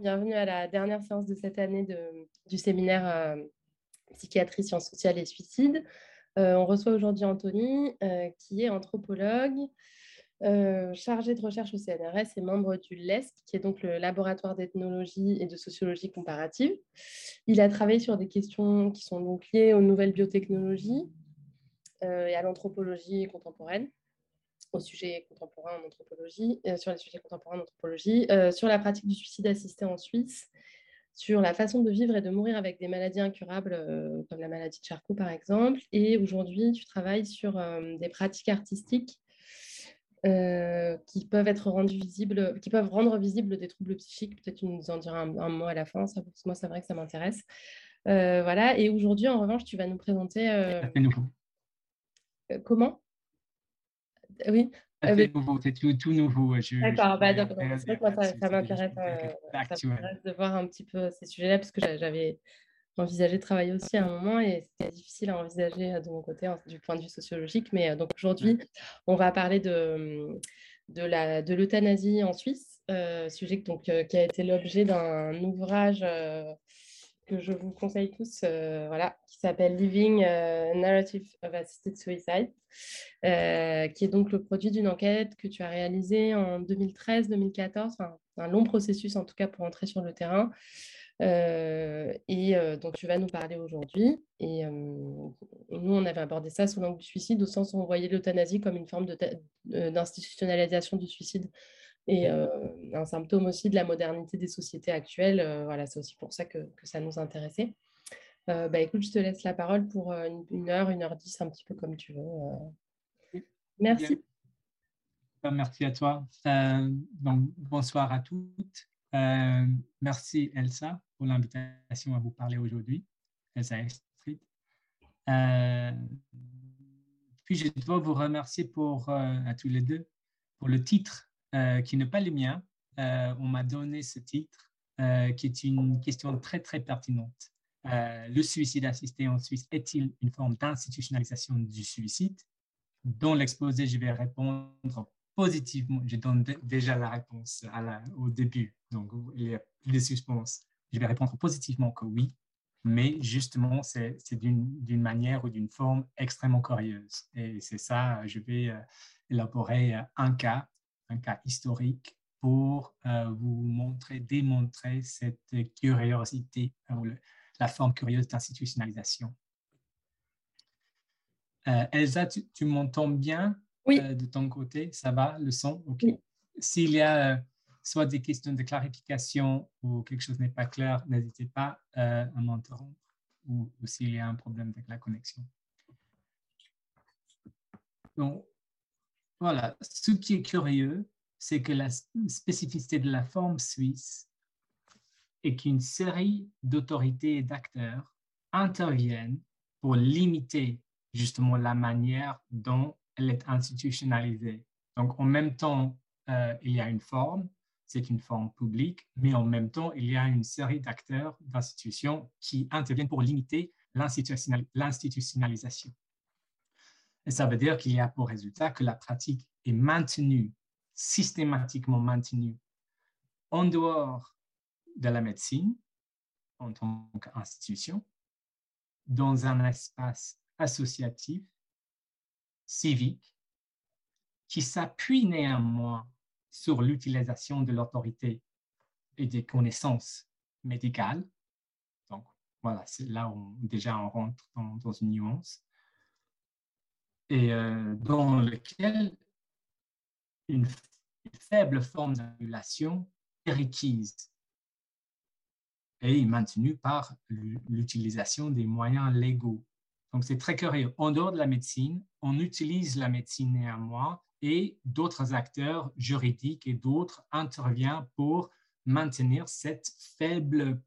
Bienvenue à la dernière séance de cette année du séminaire euh, Psychiatrie, sciences sociales et suicide. Euh, on reçoit aujourd'hui Anthony, euh, qui est anthropologue, chargé de recherche au CNRS et membre du LESC, qui est donc le laboratoire d'ethnologie et de sociologie comparative. Il a travaillé sur des questions qui sont donc liées aux nouvelles biotechnologies et à l'anthropologie contemporaine au sujet contemporain en anthropologie, euh, sur les sujets contemporains en anthropologie, euh, sur la pratique du suicide assisté en Suisse, sur la façon de vivre et de mourir avec des maladies incurables, euh, comme la maladie de Charcot par exemple. Et aujourd'hui, tu travailles sur des pratiques artistiques qui peuvent être rendues visibles, qui peuvent rendre visibles des troubles psychiques. Peut-être tu nous en diras un, mot à la fin, ça, moi c'est vrai que ça m'intéresse. voilà. Et aujourd'hui, en revanche, tu vas nous présenter. comment? Oui. C'est euh, nouveau, c'est tout, nouveau. D'accord, bah, c'est vrai que ça, m'intéresse de voir un petit peu ces sujets-là, parce que j'avais envisagé de travailler aussi à un moment et c'était difficile à envisager euh, de mon côté du point de vue sociologique. Mais euh, donc aujourd'hui, on va parler de, de l'euthanasie en Suisse, sujet donc, qui a été l'objet d'un ouvrage que je vous conseille tous, euh, voilà, qui s'appelle Living euh, Narrative of Assisted Suicide, euh, qui est donc le produit d'une enquête que tu as réalisée en 2013-2014, un long processus en tout cas pour entrer sur le terrain, et dont tu vas nous parler aujourd'hui. Et, nous, on avait abordé ça sous l'angle du suicide, au sens où on voyait l'euthanasie comme une forme d'institutionnalisation du suicide et un symptôme aussi de la modernité des sociétés actuelles. voilà, c'est aussi pour ça que, que ça nous intéressait. bah, écoute, je te laisse la parole pour une, heure, une heure dix, un petit peu comme tu veux. Merci. Bah, merci à toi. donc, bonsoir à toutes. merci Elsa pour l'invitation à vous parler aujourd'hui. Elsa Estrid. puis je dois vous remercier pour, à tous les deux pour le titre euh, qui n'est pas le mien. Euh, on m'a donné ce titre, euh, qui est une question très, très pertinente. le suicide assisté en Suisse est-il une forme d'institutionnalisation du suicide? Dans l'exposé, je vais répondre positivement. Je donne déjà la réponse au début, donc il y a plus de suspense. Je vais répondre positivement que oui, mais justement, c'est d'une manière ou d'une forme extrêmement curieuse. Et c'est ça, je vais élaborer un cas un cas historique pour euh, vous montrer, démontrer cette curiosité, euh, la forme curieuse d'institutionnalisation. Euh, Elsa, tu, m'entends bien oui. de ton côté? Ça va, le son? S'il y a soit des questions de clarification ou quelque chose n'est pas clair, n'hésitez pas à m'interrompre ou, ou s'il y a un problème avec la connexion. Donc, voilà, ce qui est curieux, c'est que la spécificité de la forme suisse est qu'une série d'autorités et d'acteurs interviennent pour limiter justement la manière dont elle est institutionnalisée. Donc, en même temps, euh, il y a une forme, c'est une forme publique, mais en même temps, il y a une série d'acteurs, d'institutions qui interviennent pour limiter l'institutionnalisation. Et ça veut dire qu'il y a pour résultat que la pratique est maintenue, systématiquement maintenue, en dehors de la médecine, en tant qu'institution, dans un espace associatif, civique, qui s'appuie néanmoins sur l'utilisation de l'autorité et des connaissances médicales. Donc, voilà, c'est là où déjà on rentre dans une nuance et euh, dans lequel une, faible forme d'annulation est requise et maintenue par l'utilisation des moyens légaux. Donc, c'est très curieux. En dehors de la médecine, on utilise la médecine néanmoins et d'autres acteurs juridiques et d'autres interviennent pour maintenir cette faible,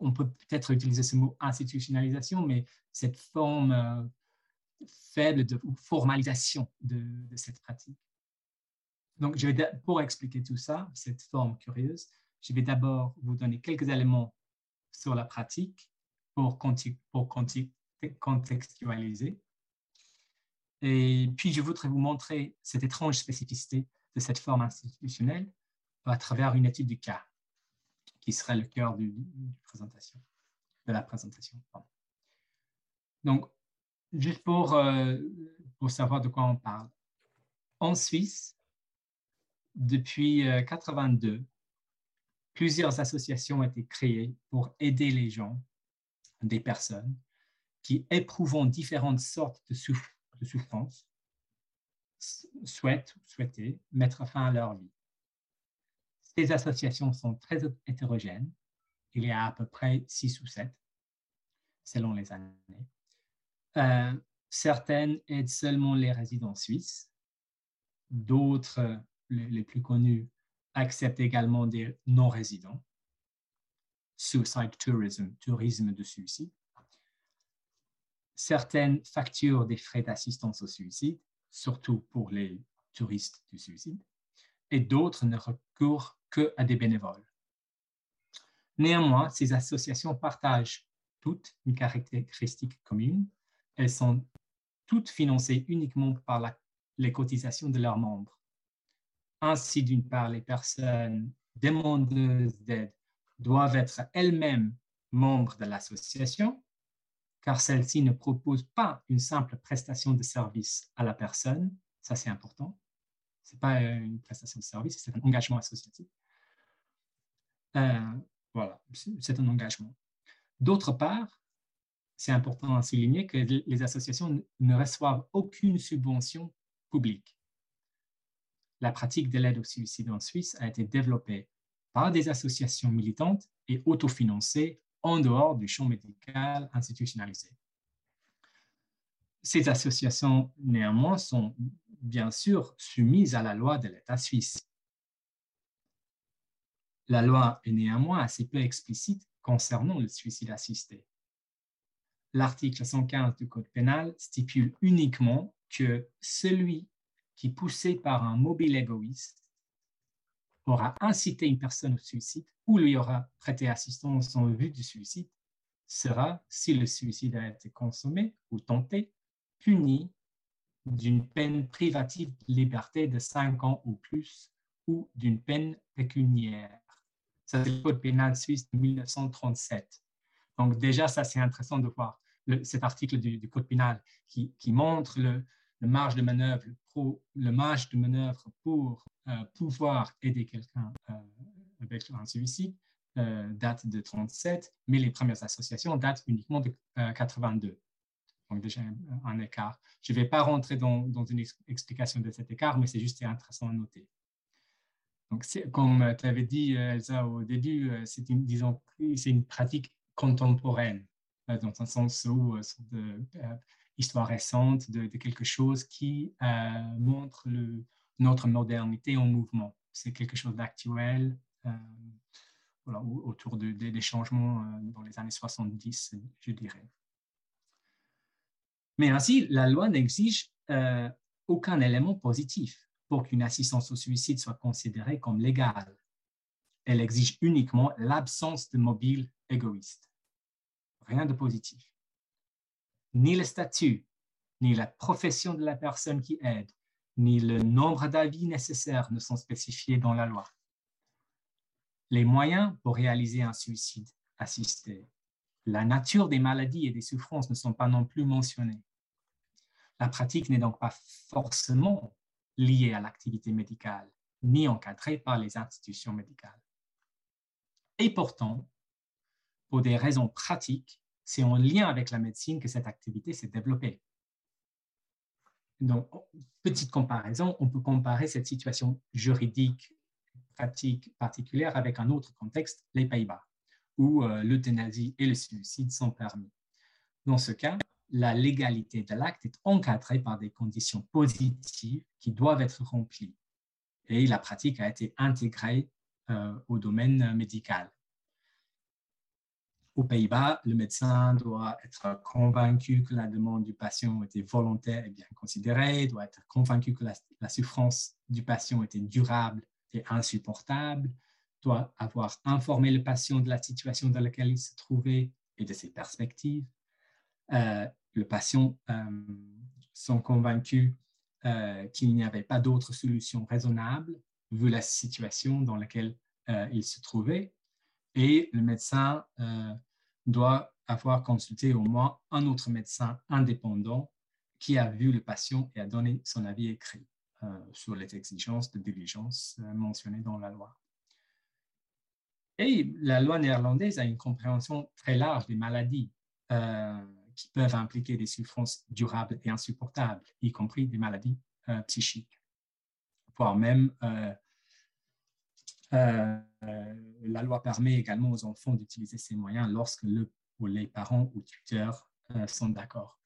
on peut peut-être utiliser ce mot institutionnalisation, mais cette forme euh, faible de, formalisation de, cette pratique. Donc, je vais, pour expliquer tout ça, cette forme curieuse, je vais d'abord vous donner quelques éléments sur la pratique pour, pour contextualiser. Et puis, je voudrais vous montrer cette étrange spécificité de cette forme institutionnelle à travers une étude du cas, qui serait le cœur de la présentation. Donc, juste pour, euh, pour savoir de quoi on parle. En Suisse, depuis 1982, euh, plusieurs associations ont été créées pour aider les gens, des personnes qui éprouvent différentes sortes de, de souffrances, souhaitent mettre fin à leur vie. Ces associations sont très hétérogènes. Il y a à peu près six ou sept, selon les années. Euh, certaines aident seulement les résidents suisses. D'autres, les, plus connus, acceptent également des non-résidents. Suicide tourism, tourisme de suicide. Certaines facturent des frais d'assistance au suicide, surtout pour les touristes du suicide, et d'autres ne recourent que à des bénévoles. Néanmoins, ces associations partagent toutes une caractéristique commune. Elles sont toutes financées uniquement par les cotisations de leurs membres. Ainsi, d'une part, les personnes demandeuses d'aide doivent être elles-mêmes membres de l'association, car celle-ci ne propose pas une simple prestation de service à la personne, ça c'est important, ce n'est pas une prestation de service, c'est un engagement associatif. Euh, voilà, c'est un engagement. D'autre part, c'est important à souligner que les associations ne reçoivent aucune subvention publique. La pratique de l'aide au suicide en Suisse a été développée par des associations militantes et autofinancées en dehors du champ médical institutionnalisé. Ces associations, néanmoins, sont bien sûr soumises à la loi de l'État suisse. La loi est néanmoins assez peu explicite concernant le suicide assisté. L'article 115 du Code pénal stipule uniquement que celui qui, poussé par un mobile égoïste, aura incité une personne au suicide ou lui aura prêté assistance en vue du suicide, sera, si le suicide a été consommé ou tenté, puni d'une peine privative de liberté de 5 ans ou plus ou d'une peine pécuniaire. C'est le code pénal suisse de 1937. Donc déjà, ça c'est intéressant de voir cet article du, code pénal qui, montre le, marge de manœuvre, le, marge de manœuvre pour euh, pouvoir aider quelqu'un euh, avec un suicide euh, date de 37, mais les premières associations datent uniquement de 82 donc déjà un, écart. Je ne vais pas rentrer dans, une explication de cet écart, mais c'est juste intéressant à noter. Donc, comme tu avais dit, Elsa, au début, c'est une, pratique contemporaine, dans un sens où c'est de histoire récente de, quelque chose qui montre notre modernité en mouvement. C'est quelque chose d'actuel, voilà, autour de, des changements dans les années 70, je dirais. Mais ainsi, la loi n'exige euh, aucun élément positif pour qu'une assistance au suicide soit considérée comme légale. Elle exige uniquement l'absence de mobile égoïste. Rien de positif. Ni le statut, ni la profession de la personne qui aide, ni le nombre d'avis nécessaires ne sont spécifiés dans la loi. Les moyens pour réaliser un suicide assisté la nature des maladies et des souffrances ne sont pas non plus mentionnées. La pratique n'est donc pas forcément liée à l'activité médicale, ni encadrée par les institutions médicales. Et pourtant, pour des raisons pratiques, c'est en lien avec la médecine que cette activité s'est développée. Donc, petite comparaison, on peut comparer cette situation juridique, pratique particulière avec un autre contexte, les Pays-Bas où euh, l'euthanasie et le suicide sont permis. Dans ce cas, la légalité de l'acte est encadrée par des conditions positives qui doivent être remplies et la pratique a été intégrée euh, au domaine médical. Aux Pays-Bas, le médecin doit être convaincu que la demande du patient était volontaire et bien considérée, doit être convaincu que la souffrance du patient était durable et insupportable, doit avoir informé le patient de la situation dans laquelle il se trouvait et de ses perspectives. Euh, le patient euh, sont convaincus euh, qu'il n'y avait pas d'autre solution raisonnable vu la situation dans laquelle il se trouvait. Et le médecin doit avoir consulté au moins un autre médecin indépendant qui a vu le patient et a donné son avis écrit sur les exigences de diligence mentionnées dans la loi. Et la loi néerlandaise a une compréhension très large des maladies euh, qui peuvent impliquer des souffrances durables et insupportables, y compris des maladies euh, psychiques, voire même euh, la loi permet également aux enfants d'utiliser ces moyens lorsque les parents ou tuteurs sont d'accord.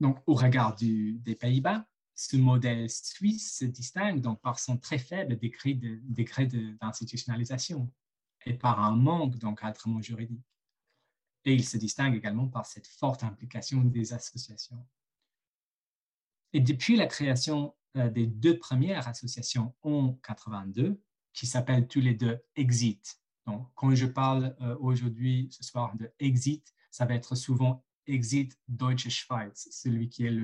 Donc, au regard des Pays-Bas, ce modèle suisse se distingue donc par son très faible degré d'institutionnalisation et par un manque d'encadrement juridique. Et il se distingue également par cette forte implication des associations. Et depuis la création euh, des deux premières associations en 82, qui s'appellent tous les deux Exit. Donc, quand je parle euh, aujourd'hui, ce soir, de Exit, ça va être souvent Exit Deutsche Schweiz, celui qui est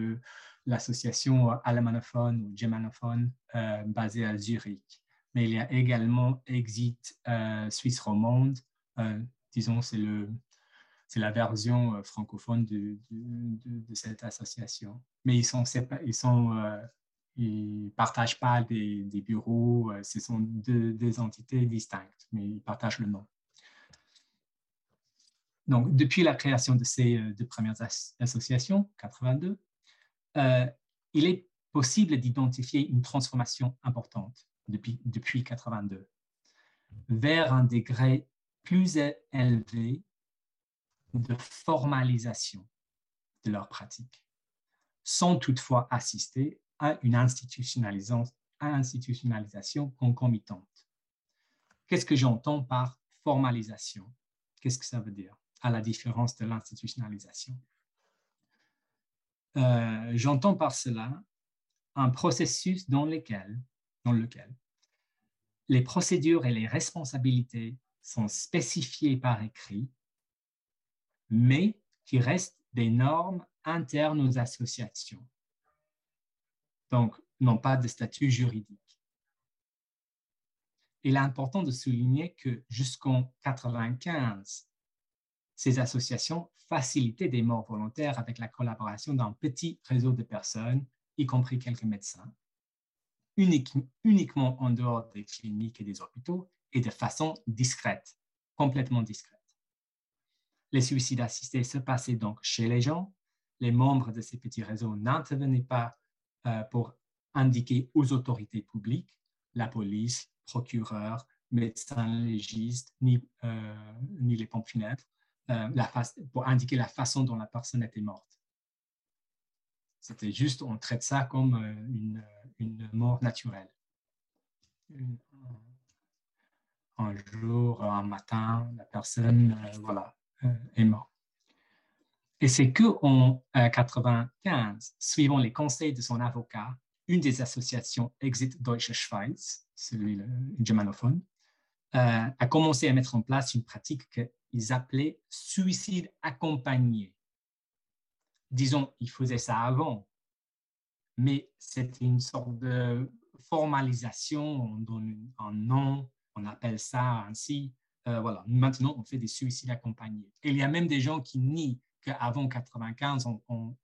l'association alemanophone ou germanophone euh, basée à Zurich. Mais il y a également Exit euh, Suisse romande, euh, disons, c'est le, c'est la version francophone de, de, cette association. Mais ils sont, ils sont, ils partagent pas des, des bureaux, ce sont deux, deux, entités distinctes, mais ils partagent le nom. Donc, depuis la création de ces deux premières associations, 82, euh, il est possible d'identifier une transformation importante depuis, depuis 82 vers un degré plus élevé de formalisation de leur pratique, sans toutefois assister à une institutionnalisation, concomitante. Qu'est-ce que j'entends par formalisation? Qu'est-ce que ça veut dire, à la différence de l'institutionnalisation? Euh, j'entends par cela un processus dans lequel, dans lequel les procédures et les responsabilités sont spécifiées par écrit, mais qui restent des normes internes aux associations. Donc, non pas de statut juridique. Il est important de souligner que jusqu'en 95, ces associations faciliter des morts volontaires avec la collaboration d'un petit réseau de personnes, y compris quelques médecins, uniquement en dehors des cliniques et des hôpitaux et de façon discrète, complètement discrète. Les suicides assistés se passaient donc chez les gens. Les membres de ces petits réseaux n'intervenaient pas euh, pour indiquer aux autorités publiques, la police, procureur, médecins légistes, ni, euh, ni les pompes funèbres, euh, pour indiquer la façon dont la personne était morte. C'était juste, on traite ça comme une, une mort naturelle. Un jour, un matin, la personne voilà, est morte. Et c'est qu'en 1995, suivant les conseils de son avocat, une des associations Exit Deutsche Schweiz, celui germanophone, a commencé à mettre en place une pratique que ils appelaient suicide accompagné. Disons, ils faisaient ça avant, mais c'était une sorte de formalisation, on donne un nom, on appelle ça ainsi. Euh, voilà, maintenant, on fait des suicides accompagnés. Et il y a même des gens qui nient qu'avant 95, on,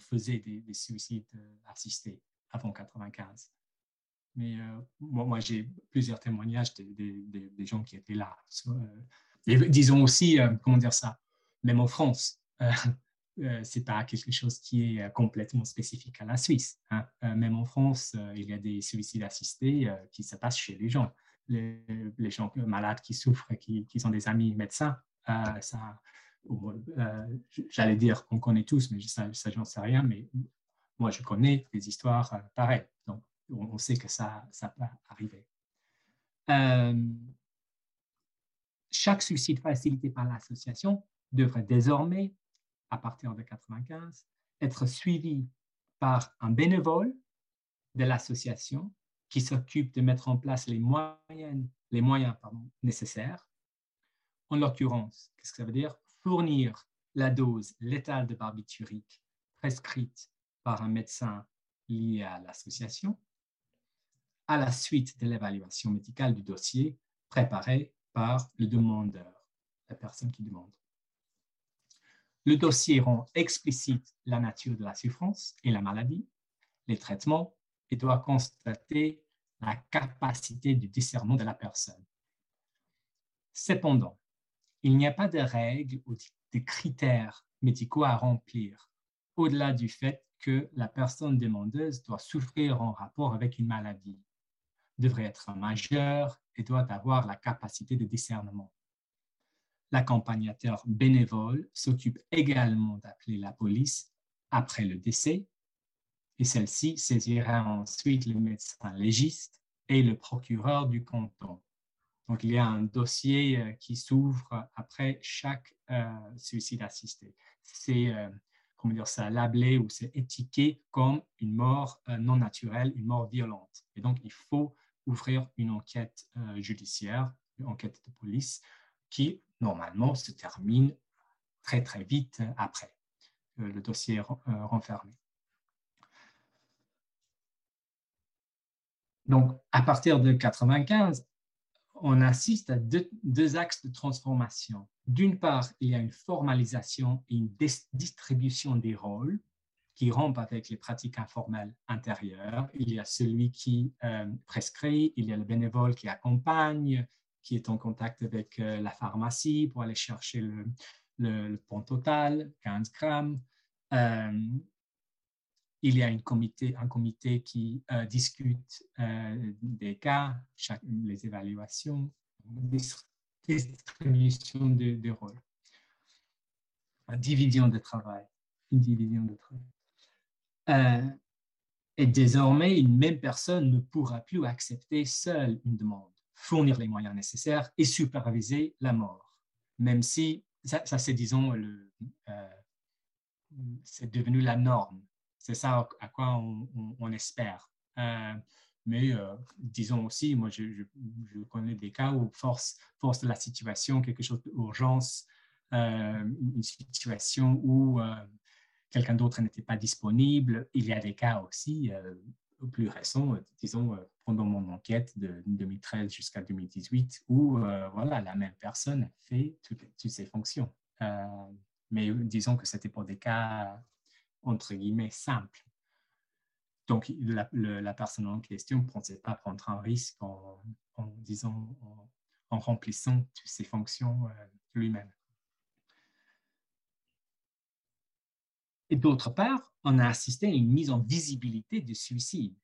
faisait des, suicides euh, assistés, avant 95. Mais euh, moi, j'ai plusieurs témoignages des, gens qui étaient là. Et disons aussi, euh, comment dire ça, même en France, euh, euh, c'est pas quelque chose qui est complètement spécifique à la Suisse. Hein. même en France, il y a des suicides assistés qui se passent chez les gens. Les, gens malades qui souffrent, qui, qui sont des amis médecins, ça, j'allais dire qu'on connaît tous, mais ça, ça j'en sais rien, mais moi, je connais des histoires pareilles. Donc, on, sait que ça, peut arriver chaque suicide facilité par l'association devrait désormais, à partir de 1995, être suivi par un bénévole de l'association qui s'occupe de mettre en place les moyens nécessaires. En l'occurrence, qu'est-ce que ça veut dire? Fournir la dose létale de barbiturique prescrite par un médecin liées à l'association, à la suite de l'évaluation médicale du dossier préparé par le demandeur, la personne qui demande. Le dossier rend explicite la nature de la souffrance et la maladie, les traitements et doit constater la capacité du discernement de la personne. Cependant, il n'y a pas de règles ou de critères médicaux à remplir, au-delà du fait que la personne demandeuse doit souffrir en rapport avec une maladie, devrait être majeure et doit avoir la capacité de discernement. L'accompagnateur bénévole s'occupe également d'appeler la police après le décès et celle-ci saisira ensuite le médecin légiste et le procureur du canton. Donc, il y a un dossier euh, qui s'ouvre après chaque euh, suicide assisté. C'est, euh, comment dire ça, labelé ou c'est étiqueté comme une mort non naturelle, une mort violente. Et donc, il faut ouvrir une enquête judiciaire, une enquête de police, qui normalement se termine très, très vite après le dossier renfermé. Donc, à partir de 95, on assiste à deux, axes de transformation. D'une part, il y a une formalisation et une distribution des rôles qui rompent avec les pratiques informelles intérieures. Il y a celui qui euh, prescrit, il y a le bénévole qui accompagne, qui est en contact avec euh, la pharmacie pour aller chercher le, pont total, 15 grammes. Euh, il y a un comité qui euh, discute euh, des cas, les évaluations, distribution de, rôles, division de travail, division de travail. Euh, et désormais, une même personne ne pourra plus accepter seule une demande, fournir les moyens nécessaires et superviser la mort, même si ça, c'est, disons, c'est devenu la norme c'est ça à quoi on, espère. Euh, mais euh, disons aussi, moi, je, connais des cas où, force, force de la situation, quelque chose d'urgence, euh, une situation où quelqu'un d'autre n'était pas disponible. Il y a des cas aussi plus récents, disons, pendant mon enquête de 2013 jusqu'à 2018, où voilà, la même personne fait toutes, toutes ces fonctions. mais disons que c'était pour des cas entre guillemets, simple. Donc, la, personne en question ne pensait pas prendre un risque en, disant, en, remplissant toutes ces fonctions euh, lui-même. Et d'autre part, on a assisté à une mise en visibilité du suicide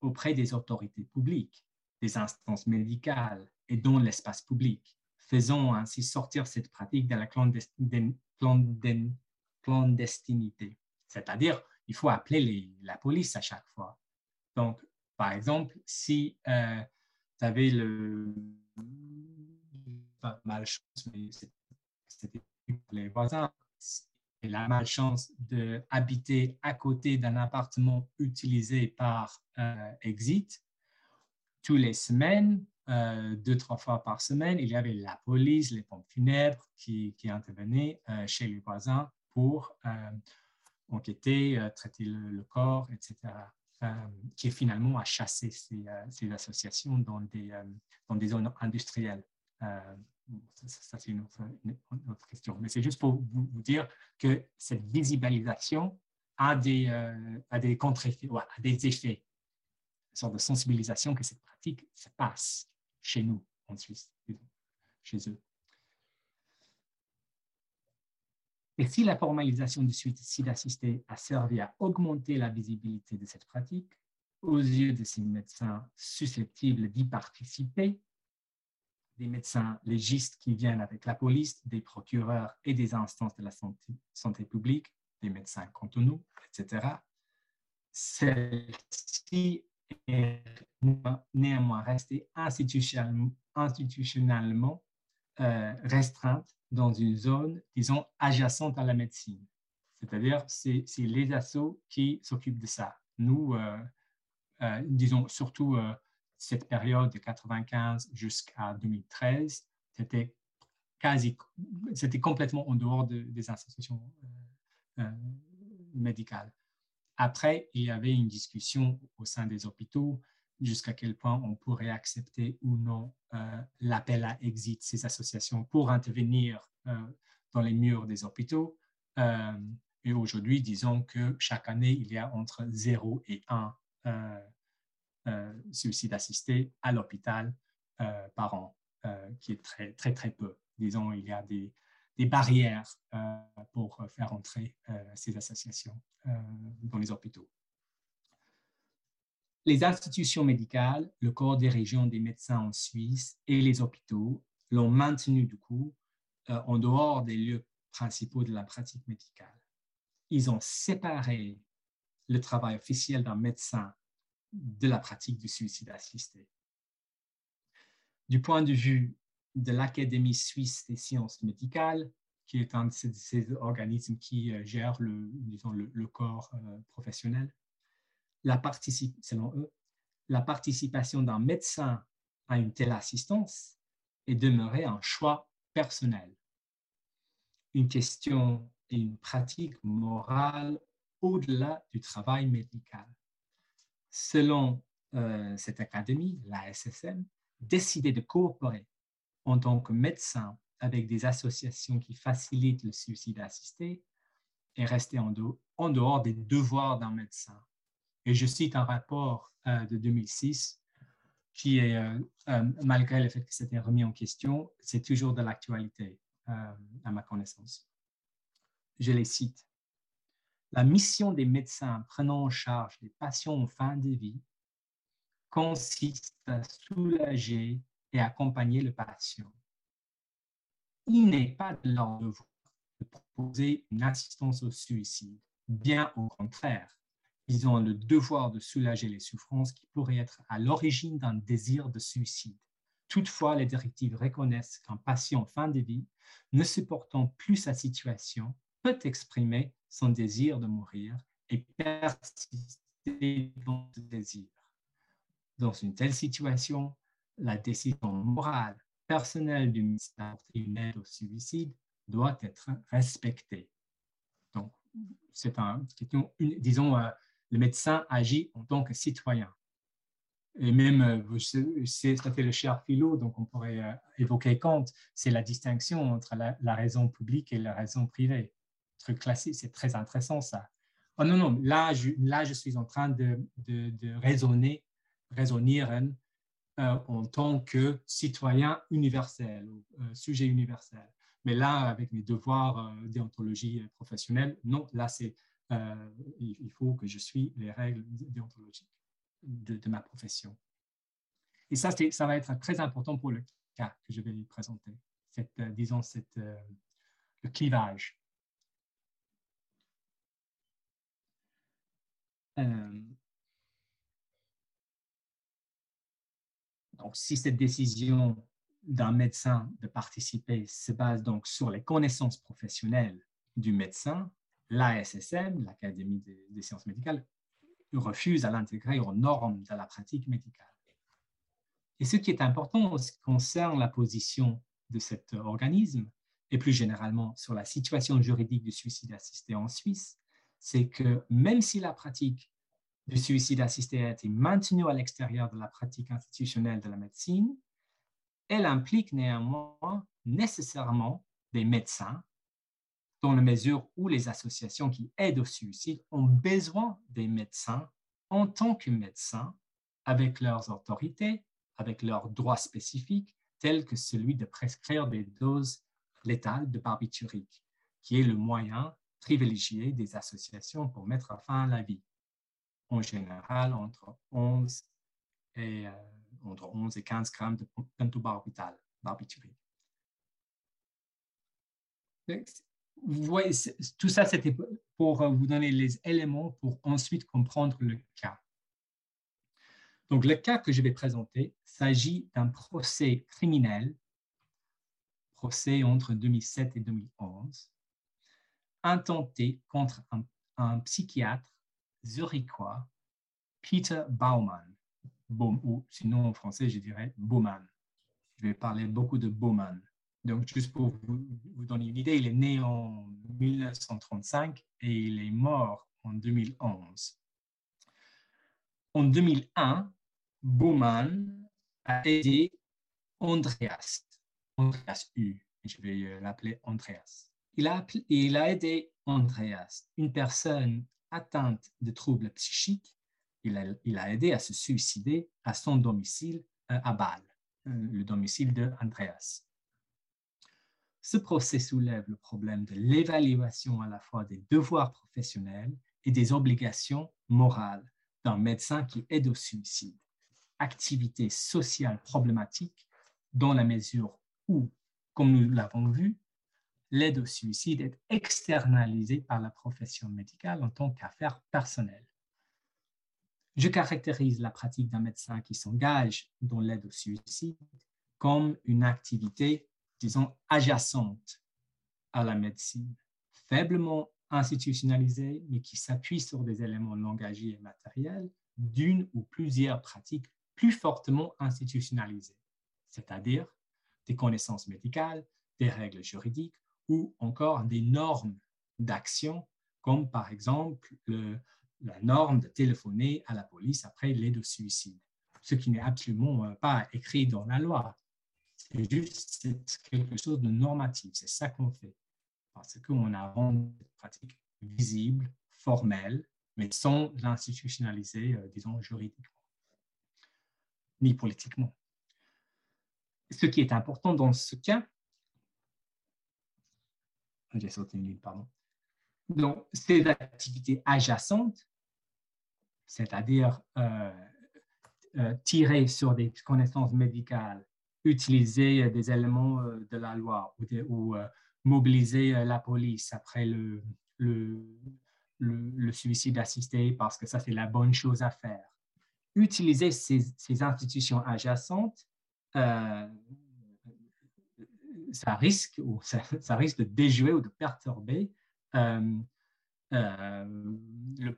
auprès des autorités publiques, des instances médicales et dans l'espace public, faisant ainsi sortir cette pratique de la clandestinité clandestinité. C'est-à-dire, il faut appeler la police à chaque fois. Donc, par exemple, si euh, tu avais le malchance, mais c'était les voisins, la malchance d'habiter à côté d'un appartement utilisé par euh, Exit, toutes les semaines, euh, deux, trois fois par semaine, il y avait la police, les pompes funèbres qui, qui intervenaient chez les voisins pour euh, enquêter, euh, traiter le, corps, etc., euh, qui est finalement à chasser ces, associations dans des, zones industrielles. ça, c'est une autre, question. Mais c'est juste pour vous, dire que cette visibilisation a des, contre-effets, a des effets, sorte de sensibilisation que cette pratique se passe chez nous en Suisse, chez eux. Et si la formalisation du suicide assisté a servi à augmenter la visibilité de cette pratique, aux yeux de ces médecins susceptibles d'y participer, des médecins légistes qui viennent avec la police, des procureurs et des instances de la santé, publique, des médecins cantonaux, etc., celle-ci est néanmoins restée institutionnellement, euh, restreinte dans une zone, disons, adjacente à la médecine. C'est-à-dire, c'est les assos qui s'occupent de ça. Nous, euh, euh, disons, surtout euh, cette période de 95 jusqu'à 2013, c'était quasi, c'était complètement en dehors des institutions médicales. Après, il y avait une discussion au sein des hôpitaux jusqu'à quel point on pourrait accepter ou non euh, l'appel à exit, ces associations, pour intervenir euh, dans les murs des hôpitaux. Euh, et aujourd'hui, disons que chaque année, il y a entre 0 et 1 suicides assistés à l'hôpital par an, qui est très, très, très peu. Disons, il y a des, des barrières pour faire entrer ces associations dans les hôpitaux les institutions médicales, le corps des régions des médecins en Suisse et les hôpitaux l'ont maintenu du coup euh, en dehors des lieux principaux de la pratique médicale. Ils ont séparé le travail officiel d'un médecin de la pratique du suicide assisté. Du point de vue de l'Académie suisse des sciences médicales, qui est un de ces, organismes qui euh, gère le, corps euh, professionnel, la selon eux, la participation d'un médecin à une telle assistance est demeurée un choix personnel, une question et une pratique morale au-delà du travail médical. Selon euh, cette académie, la SSM, décider de coopérer en tant que médecin avec des associations qui facilitent le suicide assisté et rester en dehors des devoirs d'un médecin et je cite un rapport euh, de 2006 qui est, euh, euh, malgré le fait que c'était remis en question, c'est toujours de l'actualité à ma connaissance. Je les cite. La mission des médecins prenant en charge les patients en fin de vie consiste à soulager et accompagner le patient. Il n'est pas de leur devoir de proposer une assistance au suicide, bien au contraire ils ont le devoir de soulager les souffrances qui pourraient être à l'origine d'un désir de suicide. Toutefois, les directives reconnaissent qu'un patient en fin de vie, ne supportant plus sa situation, peut exprimer son désir de mourir et persister dans ce désir. Dans une telle situation, la décision morale personnelle du ministère une au suicide doit être respectée. Donc, c'est un, disons, euh, le médecin agit en tant que citoyen. Et même, euh, c'est le cher philo, donc on pourrait euh, évoquer Kant, c'est la distinction entre la, raison publique et la raison privée. Truc classique, c'est très intéressant ça. Oh non, non, là je, là, je suis en train de, de, raisonner, raisonner euh, en tant que citoyen universel, sujet universel. Mais là, avec mes devoirs déontologie professionnelle, non, là c'est euh, il faut que je suis les règles déontologiques de, ma profession. Et ça, ça va être très important pour le cas que je vais présenter, cette, euh, disons, euh, le clivage. donc, si cette décision d'un médecin de participer se base donc sur les connaissances professionnelles du médecin, l'ASSM, l'Académie des, sciences médicales, refuse à l'intégrer aux normes de la pratique médicale. Et ce qui est important concerne la position de cet organisme et plus généralement sur la situation juridique du suicide assisté en Suisse, c'est que même si la pratique du suicide assisté a été maintenue à l'extérieur de la pratique institutionnelle de la médecine, elle implique néanmoins nécessairement des médecins dans la mesure où les associations qui aident au suicide ont besoin des médecins en tant que médecins, avec leurs autorités, avec leurs droits spécifiques, tels que celui de prescrire des doses létales de barbiturique, qui est le moyen privilégié des associations pour mettre fin à la vie. En général, entre 11 et, euh, entre 11 et 15 grammes de pentobarbital, barbiturique tout ça, c'était pour euh, vous donner les éléments pour ensuite comprendre le cas. Donc, le cas que je vais présenter s'agit d'un procès criminel, procès entre 2007 et 2011, intenté contre un, psychiatre zurichois, Peter Baumann, ou sinon en français, je dirais Baumann. Je vais parler beaucoup de Baumann. Donc, juste pour vous, donner une idée, il est né en 1935 et il est mort en en 2011. En 2001, Bowman a aidé Andreas, Andreas U, je vais euh, l'appeler Andreas. Il a, il a aidé Andreas, une personne atteinte de troubles psychiques. Il a, il a aidé à se suicider à son domicile euh, à Bâle, euh, le domicile de Andreas. Ce procès soulève le problème de l'évaluation à la fois des devoirs professionnels et des obligations morales d'un médecin qui aide au suicide. Activité sociale problématique dans la mesure où, comme nous l'avons vu, l'aide au suicide est externalisée par la profession médicale en tant qu'affaire personnelle. Je caractérise la pratique d'un médecin qui s'engage dans l'aide au suicide comme une activité, disons, adjacente à la médecine, faiblement institutionnalisée, mais qui s'appuie sur des éléments langagiers et matériels d'une ou plusieurs pratiques plus fortement institutionnalisées, c'est-à-dire des connaissances médicales, des règles juridiques ou encore des normes d'action, comme par exemple la norme de téléphoner à la police après l'aide au suicide, ce qui n'est absolument euh, pas écrit dans la loi. C'est juste quelque chose de normatif, c'est ça qu'on fait, parce qu'on a rendu cette pratique visible, formelle, mais sans l'institutionnaliser, euh, disons, juridiquement, ni politiquement. Ce qui est important dans ce cas, j'ai sauté une ligne, pardon. Donc, ces activités adjacentes, c'est-à-dire euh, euh, tirer sur des connaissances médicales, utiliser des éléments euh, de la loi ou, mobiliser la police après le, suicide assisté parce que ça, c'est la bonne chose à faire. Utiliser ces, institutions adjacentes ça risque, ou ça, risque de déjouer ou de perturber euh, euh,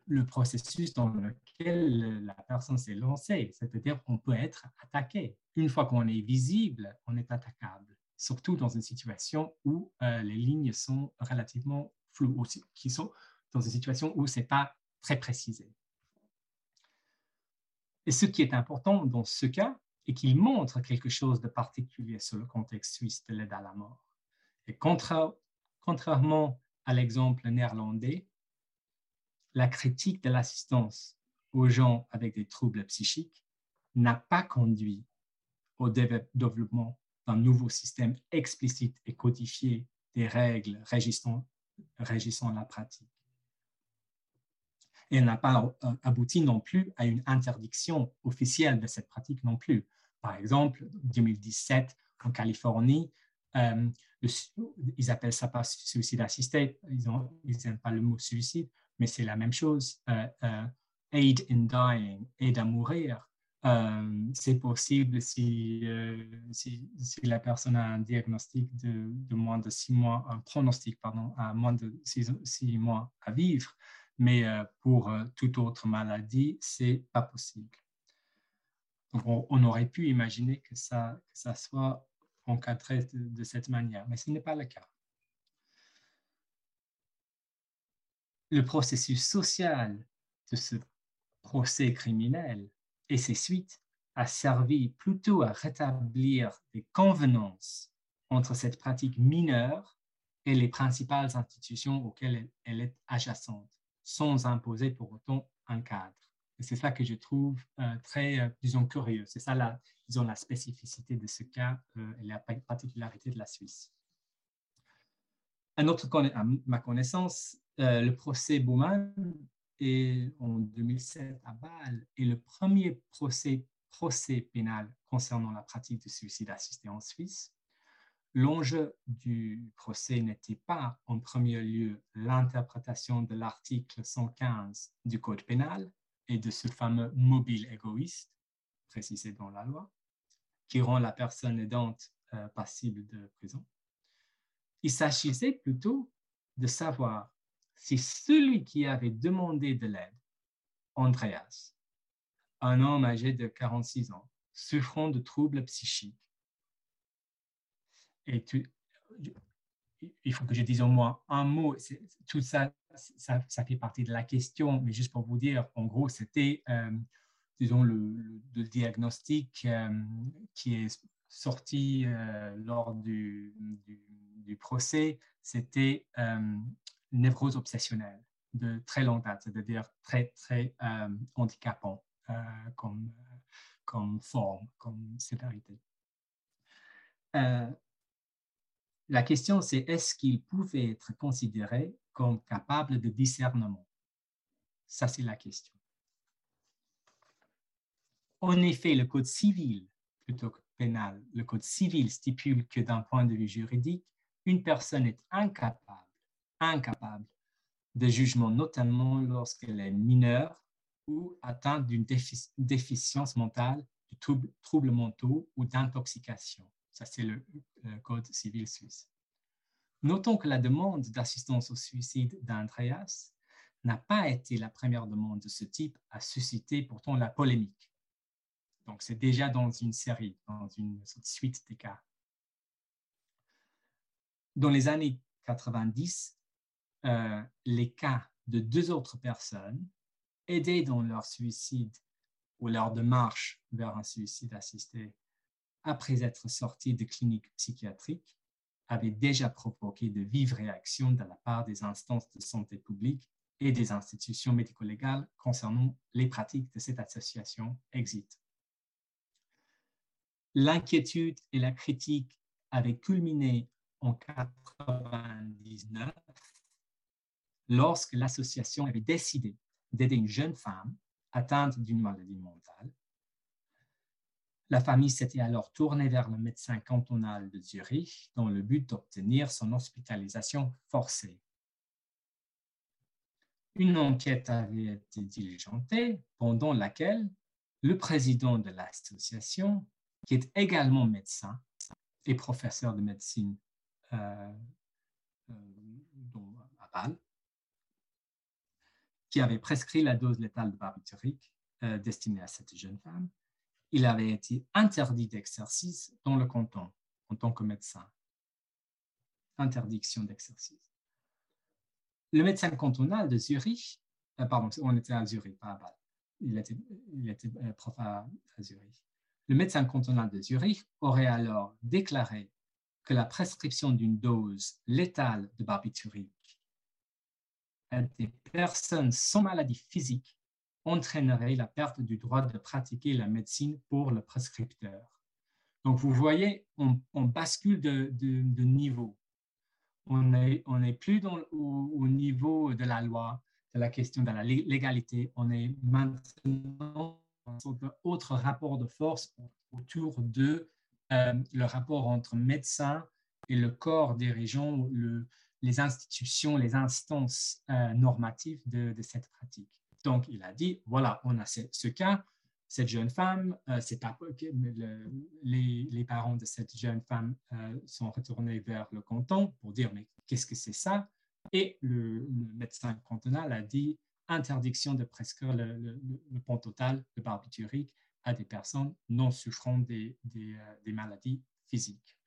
le, processus dans lequel la personne s'est lancée. C'est-à-dire qu'on peut être attaqué. Une fois qu'on est visible, on est attaquable, surtout dans une situation où euh, les lignes sont relativement floues, qui sont dans une situation où ce n'est pas très précisé. Et ce qui est important dans ce cas, et qu'il montre quelque chose de particulier sur le contexte suisse de l'aide à la mort. Et contrairement à l'exemple néerlandais, la critique de l'assistance aux gens avec des troubles psychiques n'a pas conduit au développement d'un nouveau système explicite et codifié des règles régissant, la pratique. Et n'a pas euh, abouti non plus à une interdiction officielle de cette pratique non plus. Par exemple, 2017, en Californie, euh, ils appellent ça pas suicide assisté, ils n'aiment pas le mot suicide, mais c'est la même chose. Euh, euh, aid in dying, aide à mourir. c'est possible si, si, la personne a un diagnostic de, moins de six mois, un pronostic, pardon, à moins de six, six mois à vivre, mais pour toute autre maladie, c'est pas possible on, aurait pu imaginer que ça, ça soit encadré de, cette manière, mais ce n'est pas le cas. Le processus social de ce procès criminel et ses suites a servi plutôt à rétablir des convenances entre cette pratique mineure et les principales institutions auxquelles elle est adjacente, sans imposer pour autant un cadre c'est ça que je trouve euh, très, euh, disons, curieux. C'est ça, la, disons, la spécificité de ce cas euh, et la particularité de la Suisse. À, notre, à ma connaissance, le procès Bowman est en 2007 à Bâle est le premier procès, pénal concernant la pratique de suicide assisté en Suisse. L'enjeu du procès n'était pas en premier lieu l'interprétation de l'article 115 du Code pénal, et de ce fameux mobile égoïste, précisé dans la loi, qui rend la personne aidante euh, passible de prison. Il s'agissait plutôt de savoir si celui qui avait demandé de l'aide, Andreas, un homme âgé de 46 ans, souffrant de troubles psychiques, et il faut que je dise au moins un mot. Tout ça, ça, fait partie de la question, mais juste pour vous dire, en gros, c'était, disons, le, diagnostic qui est sorti lors du, du, du procès, c'était névrose obsessionnelle de très longue date, c'est-à-dire très, très handicapant comme, comme forme, comme sévérité. Euh, la question, c'est est-ce qu'il pouvait être considéré comme capable de discernement? Ça, c'est la question. En effet, le code civil, plutôt que pénal, le code civil stipule que d'un point de vue juridique, une personne est incapable, incapable de jugement, notamment lorsqu'elle est mineure ou atteinte d'une déficience mentale, de troubles mentaux ou d'intoxication. Ça, c'est le, Code civil suisse. Notons que la demande d'assistance au suicide d'Andreas n'a pas été la première demande de ce type à susciter pourtant la polémique. Donc, c'est déjà dans une série, dans une suite de cas. Dans les années 90, euh, les cas de deux autres personnes aidées dans leur suicide ou leur démarche vers un suicide assisté après être sortis de cliniques psychiatriques, avait déjà provoqué de vives réactions de la part des instances de santé publique et des institutions médico-légales concernant les pratiques de cette association Exit. L'inquiétude et la critique avaient culminé en 1999 lorsque l'association avait décidé d'aider une jeune femme atteinte d'une maladie mentale la famille s'était alors tournée vers le médecin cantonal de Zurich dans le but d'obtenir son hospitalisation forcée. Une enquête avait été diligentée pendant laquelle le président de l'association, qui est également médecin et professeur de médecine euh, euh, à Bâle, qui avait prescrit la dose létale de barbiturique euh, destinée à cette jeune femme, il avait été interdit d'exercice dans le canton en tant que médecin. Interdiction d'exercice. Le médecin cantonal de Zurich, euh, pardon, on était à Zurich, pas à Bâle. Il était, euh, prof à, Zurich. Le médecin cantonal de Zurich aurait alors déclaré que la prescription d'une dose létale de barbiturique à des personnes sans maladie physique entraînerait la perte du droit de pratiquer la médecine pour le prescripteur. Donc, vous voyez, on, bascule de, niveau. On n'est est plus au, niveau de la loi, de la question de la légalité. On est maintenant dans un autre rapport de force autour de euh, le rapport entre médecin et le corps dirigeant, le, les institutions, les instances euh, normatives de, cette pratique. Donc, il a dit, voilà, on a ce, cas, cette jeune femme, euh, c'est pas, les, les, parents de cette jeune femme euh, sont retournés vers le canton pour dire, mais qu'est-ce que c'est ça? Et le, médecin cantonal a dit, interdiction de prescrire le, le, pont total de barbiturique à des personnes non souffrant des maladies physiques.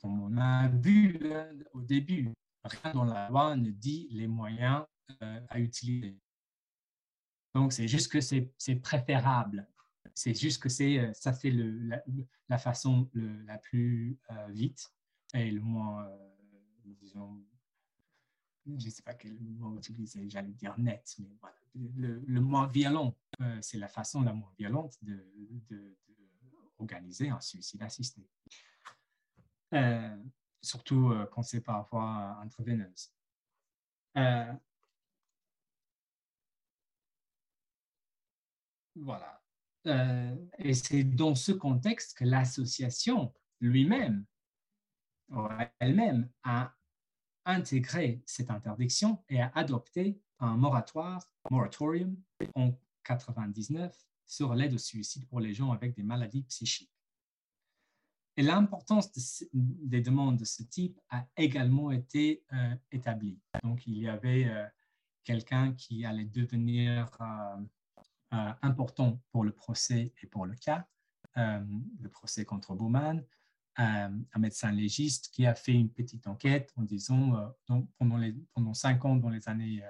Comme on a vu au début, rien dans la loi ne dit les moyens euh, à utiliser. Donc, c'est juste que c'est préférable. C'est juste que c'est euh, ça le, la, façon la plus euh, vite et le moins, disons, je ne sais pas quel mot utiliser, j'allais dire net, mais voilà, le, moins violent. c'est la façon la moins violente d'organiser de un suicide assisté surtout euh, quand c'est parfois intraveineuse. Euh, voilà. Euh, et c'est dans ce contexte que l'association lui-même, elle-même, a intégré cette interdiction et a adopté un moratoire, moratorium, en 99 sur l'aide au suicide pour les gens avec des maladies psychiques. Et l'importance des demandes de ce type a également été euh, établie. Donc, il y avait euh, quelqu'un qui allait devenir euh, important pour le procès et pour le cas, le procès contre Bowman, un, médecin légiste qui a fait une petite enquête en disant, pendant, les, pendant cinq ans, dans les années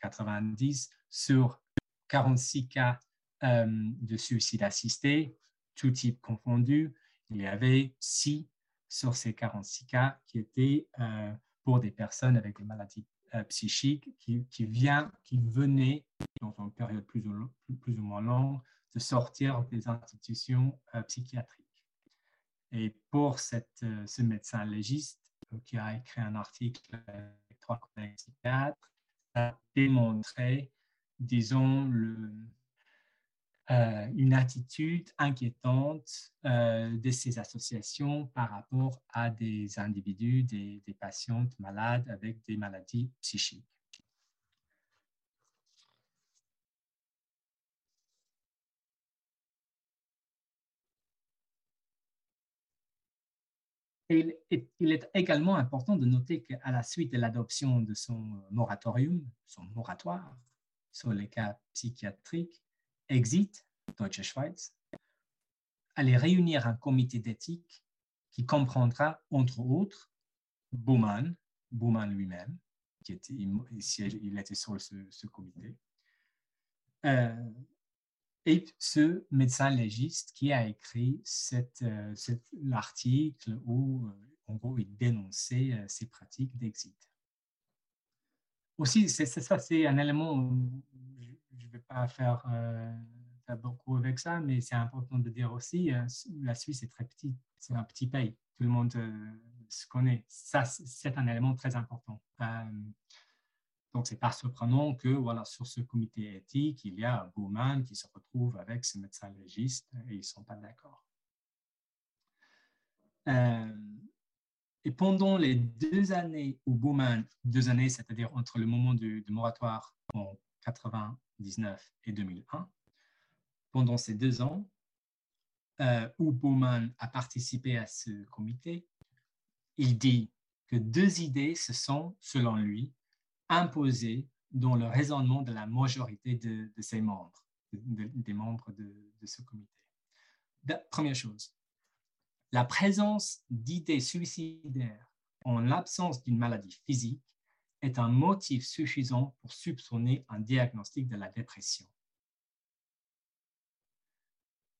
90, sur 46 cas de suicide assisté, tout type confondu, il y avait six sur ces 46 cas qui étaient pour des personnes avec des maladies psychiques qui, vient, qui venaient dans une période plus ou, plus ou moins longue de sortir des institutions psychiatriques. Et pour cette, euh, ce médecin légiste euh, qui a écrit un article avec trois collègues psychiatres, a démontré, disons, le, euh, une attitude inquiétante de ces associations par rapport à des individus, des, des patientes malades avec des maladies psychiques. il, est, également important de noter qu'à la suite de l'adoption de son moratorium, son moratoire sur les cas psychiatriques, Exit, Deutsche Schweiz, allait réunir un comité d'éthique qui comprendra, entre autres, Baumann, Baumann lui-même, qui était, il, était sur ce, comité, euh, et ce médecin légiste qui a écrit euh, l'article où, euh, en gros, il dénonçait ces pratiques d'exit. Aussi, c'est, ça, c'est un élément, je ne vais pas faire beaucoup avec ça, mais c'est important de dire aussi, la Suisse est très petite, c'est un petit pays, tout le monde se connaît. Ça, c'est un élément très important. Donc, ce n'est pas surprenant que voilà, sur ce comité éthique, il y a Bowman qui se retrouve avec ce médecin légiste et ils ne sont pas d'accord. Euh, et pendant les deux années où Bowman, deux années, c'est-à-dire entre le moment du, moratoire en 99 et 2001, pendant ces deux ans euh, où Bowman a participé à ce comité, il dit que deux idées se sont, selon lui, imposé dans le raisonnement de la majorité de, ses membres, des membres de, ce comité. première chose, la présence d'idées suicidaires en l'absence d'une maladie physique est un motif suffisant pour soupçonner un diagnostic de la dépression.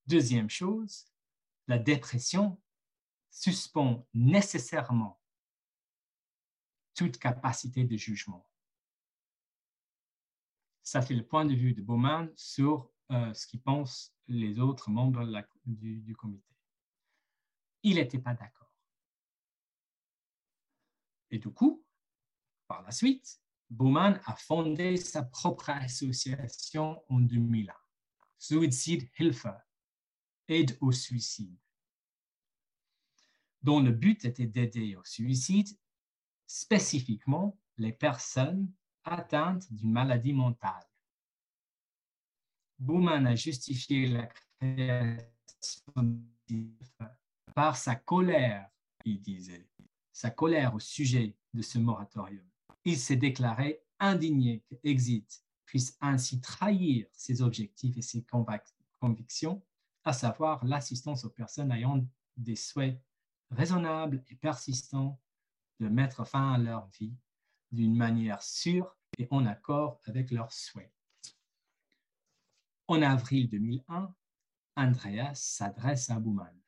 Deuxième chose, la dépression suspend nécessairement toute capacité de jugement. Ça, c'est le point de vue de Bowman sur euh, ce qu'ils pensent les autres membres du, comité. Il n'était pas d'accord. Et du coup, par la suite, Bowman a fondé sa propre association en 2001, Suicide Hilfe, aide au suicide, dont le but était d'aider au suicide spécifiquement les personnes atteinte d'une maladie mentale. Bowman a justifié la création par sa colère, il disait, sa colère au sujet de ce moratorium. Il s'est déclaré indigné que Exit puisse ainsi trahir ses objectifs et ses convictions, à savoir l'assistance aux personnes ayant des souhaits raisonnables et persistants de mettre fin à leur vie d'une manière sûre et en accord avec leurs souhaits. En avril 2001, Andreas s'adresse à Bouman.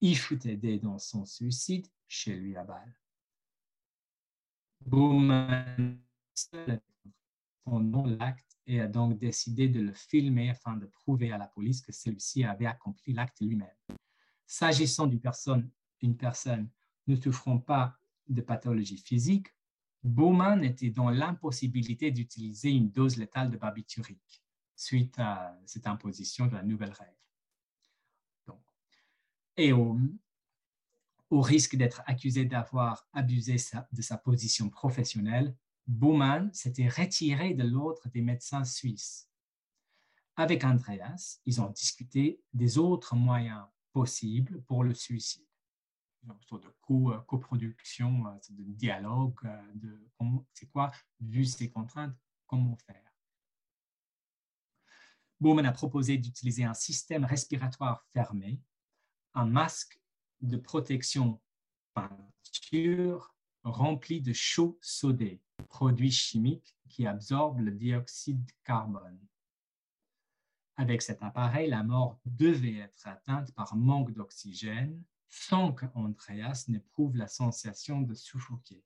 Il fut aidé dans son suicide chez lui à Bâle. Bouman pendant l'acte et a donc décidé de le filmer afin de prouver à la police que celui-ci avait accompli l'acte lui-même. S'agissant d'une personne, une personne ne souffrant pas de pathologie physique, Bowman était dans l'impossibilité d'utiliser une dose létale de barbiturique suite à cette imposition de la nouvelle règle. et au, risque d'être accusé d'avoir abusé de sa position professionnelle, Bowman s'était retiré de l'ordre des médecins suisses. Avec Andreas, ils ont discuté des autres moyens possibles pour le suicide sorte de co coproduction, euh, de dialogue, euh, de c'est quoi, vu ces contraintes, comment faire. Bowman a proposé d'utiliser un système respiratoire fermé un masque de protection peinture rempli de chaux sodé, produit chimique qui absorbe le dioxyde de carbone. Avec cet appareil, la mort devait être atteinte par manque d'oxygène sans qu'Andreas n'éprouve la sensation de suffoquer.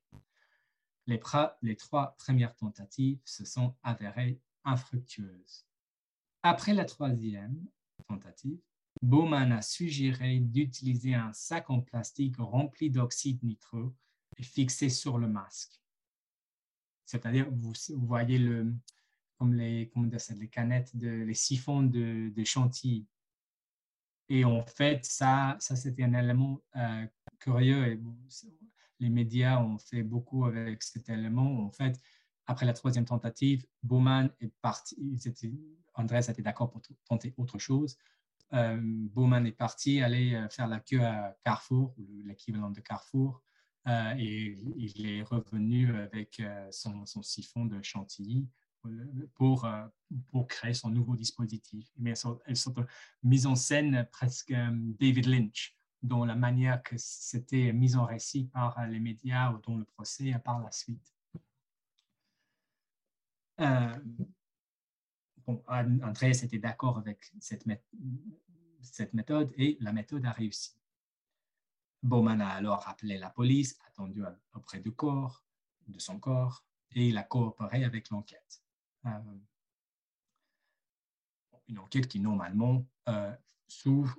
Les, les trois premières tentatives se sont avérées infructueuses. Après la troisième tentative, Bowman a suggéré d'utiliser un sac en plastique rempli d'oxyde nitreux et fixé sur le masque. C'est-à-dire, vous, voyez le, comme les, comment les canettes, les siphons de, de, chantilly. Et en fait, ça, ça c'était un élément euh, curieux. Et les médias ont fait beaucoup avec cet élément. En fait, après la troisième tentative, Bowman est parti. Andrés était d'accord pour tenter autre chose. Euh, Bowman est parti aller euh, faire la queue à Carrefour, l'équivalent de Carrefour, euh, et il est revenu avec son, siphon de chantilly pour, pour créer son nouveau dispositif. Mais elle sont mise en scène presque David Lynch, dont la manière que c'était mis en récit par les médias ou dont le procès par la suite. André était d'accord avec cette, cette méthode et la méthode a réussi. Bowman a alors appelé la police, attendu auprès du corps, de son corps, et il a coopéré avec l'enquête. Euh, une enquête qui normalement euh, s'ouvre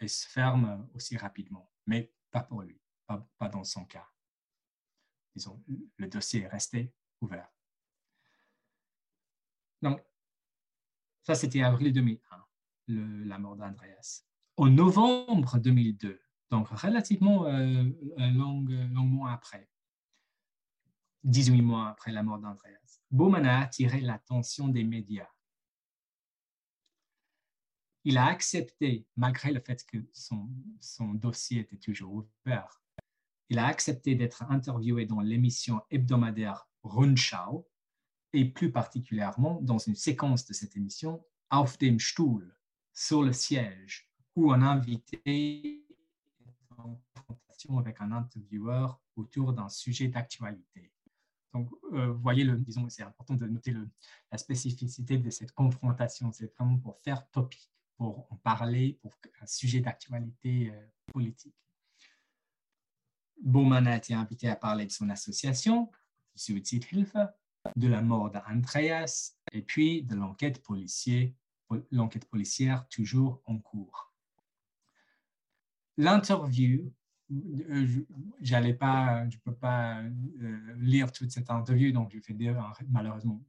et se ferme aussi rapidement, mais pas pour lui, pas, pas dans son cas. Disons, le dossier est resté ouvert. Donc, ça, c'était avril 2001, la mort d'Andreas. En novembre 2002, donc relativement euh, long, long mois après, 18 mois après la mort d'Andreas, Bowman a attiré l'attention des médias. Il a accepté, malgré le fait que son, son dossier était toujours ouvert, il a accepté d'être interviewé dans l'émission hebdomadaire Rundschau, et plus particulièrement dans une séquence de cette émission, Auf dem Stuhl, sur le siège, où un invité est en confrontation avec un intervieweur autour d'un sujet d'actualité. Donc, euh, voyez, le, disons, c'est important de noter le, la spécificité de cette confrontation. C'est vraiment pour faire topic, pour en parler, pour un sujet d'actualité euh, politique. Bowman a été invité à parler de son association, Suizidhilfe, de la mort d'Andreas et puis de l'enquête policière, l'enquête policière toujours en cours. L'interview, euh, j'allais pas, je peux pas euh, lire toute cette interview, donc je vais dire malheureusement.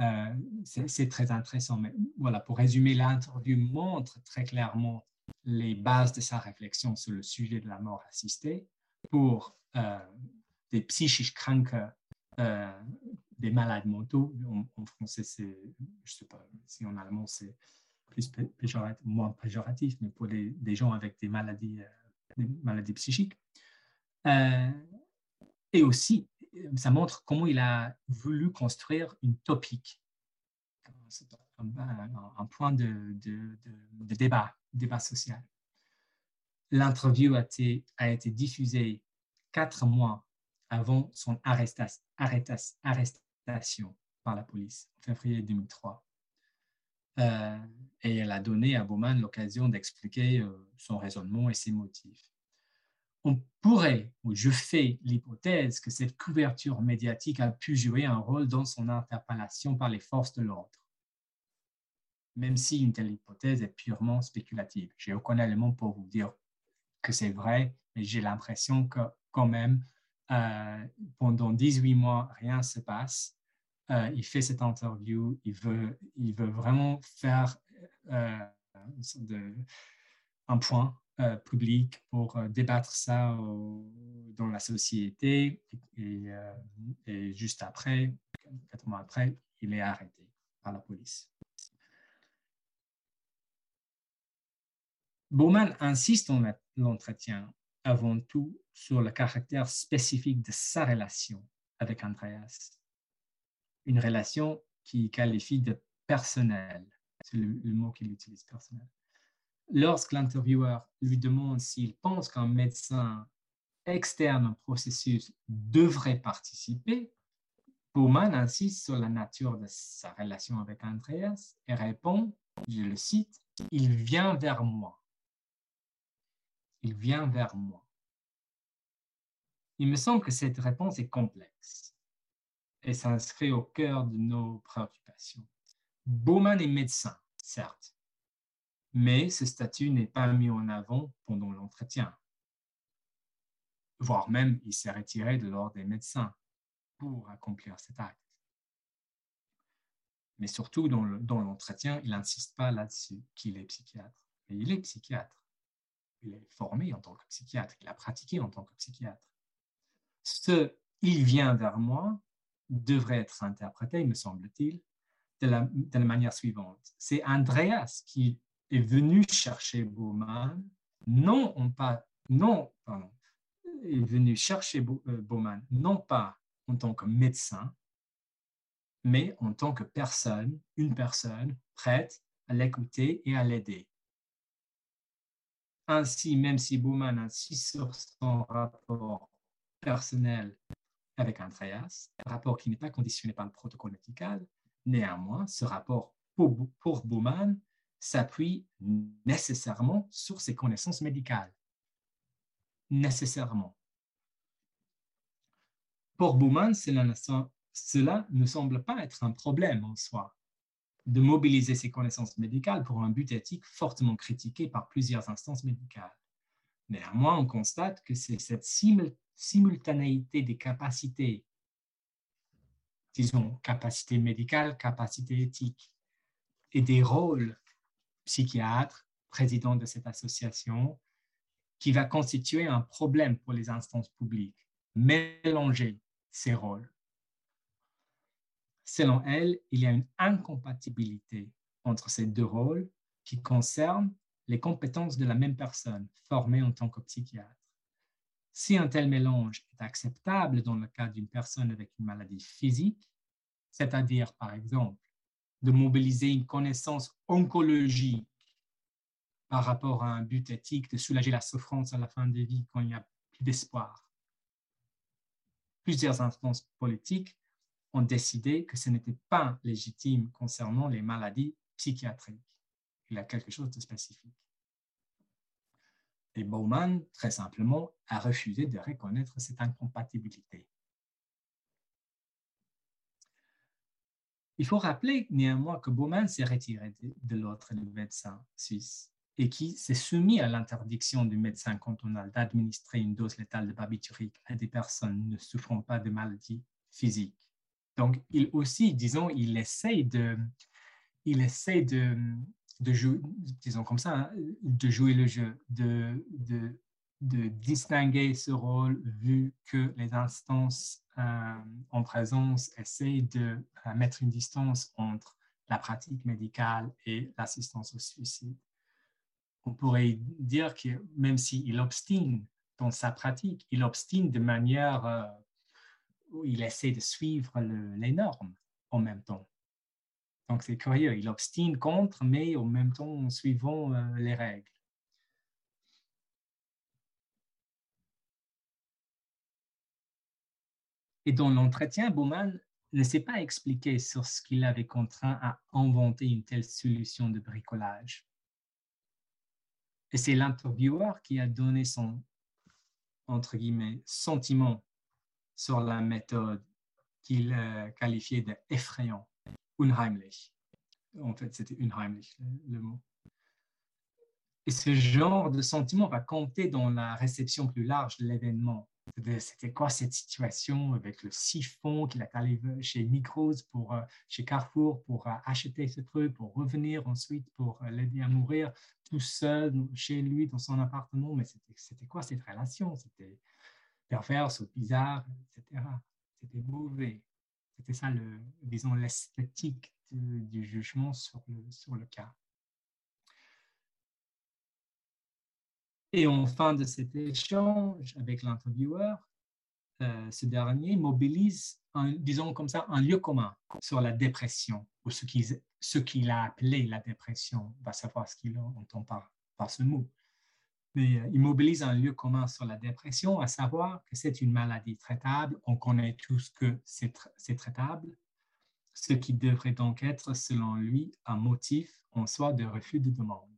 Euh, c'est très intéressant, mais voilà, pour résumer, l'interview montre très clairement les bases de sa réflexion sur le sujet de la mort assistée pour des psychiques kranke euh, des malades mentaux. En, français, c'est, je sais pas si en allemand c'est plus péjoratif, moins péjoratif, mais pour des, gens avec des maladies, euh, maladies psychiques. Euh, et aussi, ça montre comment il a voulu construire une topique, un, point de, de, de, débat, débat social. L'interview a été, a été diffusée quatre mois avant son arrestation, par la police en février 2003. Euh, et elle a donné à Bowman l'occasion d'expliquer euh, son raisonnement et ses motifs. On pourrait, ou je fais l'hypothèse que cette couverture médiatique a pu jouer un rôle dans son interpellation par les forces de l'ordre, même si une telle hypothèse est purement spéculative. J'ai aucun élément pour vous dire que c'est vrai, mais j'ai l'impression que quand même, euh, pendant 18 mois, rien ne se passe. Euh, il fait cette interview, il veut, vraiment faire euh, un point public pour débattre ça dans la société. Et, et, juste après, quatre mois après, il est arrêté par la police. Bowman insiste dans l'entretien avant tout sur le caractère spécifique de sa relation avec Andreas. Une relation qu'il qualifie de personnelle. C'est le, mot qu'il utilise, personnel. lorsque l'intervieweur lui demande s'il pense qu'un médecin externe au processus devrait participer, Bowman insiste sur la nature de sa relation avec Andreas et répond, je le cite, Il vient vers moi. Il vient vers moi. Il me semble que cette réponse est complexe et s'inscrit au cœur de nos préoccupations. Bowman est médecin, certes, mais ce statut n'est pas mis en avant pendant l'entretien. Voire même, il s'est retiré de l'ordre des médecins pour accomplir cet acte. Mais surtout, dans l'entretien, il n'insiste pas là-dessus qu'il est psychiatre. Mais il est psychiatre. Il est formé en tant que psychiatre. Il a pratiqué en tant que psychiatre. Ce « il vient vers moi » devrait être interprété, me semble-t-il, de la, manière suivante. C'est Andreas qui est venu chercher Bauman, non, on pas, non, pardon, est venu chercher euh, Bauman, non pas en tant que médecin, mais en tant que personne, une personne prête à l'écouter et à l'aider. Ainsi, même si Bauman insiste sur son rapport personnel avec Andreas, un rapport qui n'est pas conditionné par le protocole médical, néanmoins, ce rapport pour, pour Bauman s'appuie nécessairement sur ses connaissances médicales. Nécessairement. Pour Bowman, cela ne semble pas être un problème en soi de mobiliser ses connaissances médicales pour un but éthique fortement critiqué par plusieurs instances médicales. Néanmoins, on constate que c'est cette simultanéité des capacités, disons capacité médicale, capacité éthique, et des rôles psychiatre, président de cette association, qui va constituer un problème pour les instances publiques, mélanger ces rôles. Selon elle, il y a une incompatibilité entre ces deux rôles qui concernent les compétences de la même personne formée en tant que psychiatre. Si un tel mélange est acceptable dans le cas d'une personne avec une maladie physique, c'est-à-dire par exemple de mobiliser une connaissance oncologique par rapport à un but éthique de soulager la souffrance à la fin de vie quand il n'y a plus d'espoir. Plusieurs instances politiques ont décidé que ce n'était pas légitime concernant les maladies psychiatriques. Il y a quelque chose de spécifique. Et Bowman, très simplement, a refusé de reconnaître cette incompatibilité. Il faut rappeler néanmoins que Baumann s'est retiré de, l'autre médecin suisse et qui s'est soumis à l'interdiction du médecin cantonal d'administrer une dose létale de barbiturique à des personnes ne souffrant pas de maladies physiques. Donc, il aussi, disons, il essaie de, il essaie de, de jouer, disons comme ça, hein, de jouer le jeu, de, de, de distinguer ce rôle vu que les instances euh, en présence essayent de euh, mettre une distance entre la pratique médicale et l'assistance au suicide. On pourrait dire que même s'il obstine dans sa pratique, il obstine de manière euh, il essaie de suivre les normes en même temps. Donc c'est curieux, il obstine contre, mais en même temps suivant les règles. Et dans l'entretien, Bowman ne s'est pas expliqué sur ce qu'il avait contraint à inventer une telle solution de bricolage. Et c'est l'intervieweur qui a donné son, entre guillemets, sentiment sur la méthode qu'il euh, qualifiait d'effrayant, unheimlich. En fait, c'était unheimlich le mot. Et ce genre de sentiment va compter dans la réception plus large de l'événement c'était quoi cette situation avec le siphon qu'il a allé chez Micros, pour, euh, chez Carrefour pour euh, acheter ce truc, pour revenir ensuite pour l'aider à mourir tout seul chez lui dans son appartement? Mais c'était quoi cette relation? C'était perverse ou bizarre, etc. C'était mauvais. C'était ça, disons, l'esthétique du jugement sur le, sur le cas. Et en fin de cet échange avec l'intervieweur, euh, ce dernier mobilise, disons comme ça, un lieu commun sur la dépression, ou ce qu'il a appelé la dépression, on va savoir ce qu'il entend par par ce mot. Mais euh, il mobilise un lieu commun sur la dépression, à savoir que c'est une maladie traitable. On connaît tous que c'est traitable, ce qui devrait donc être, selon lui, un motif en soi de refus de demande.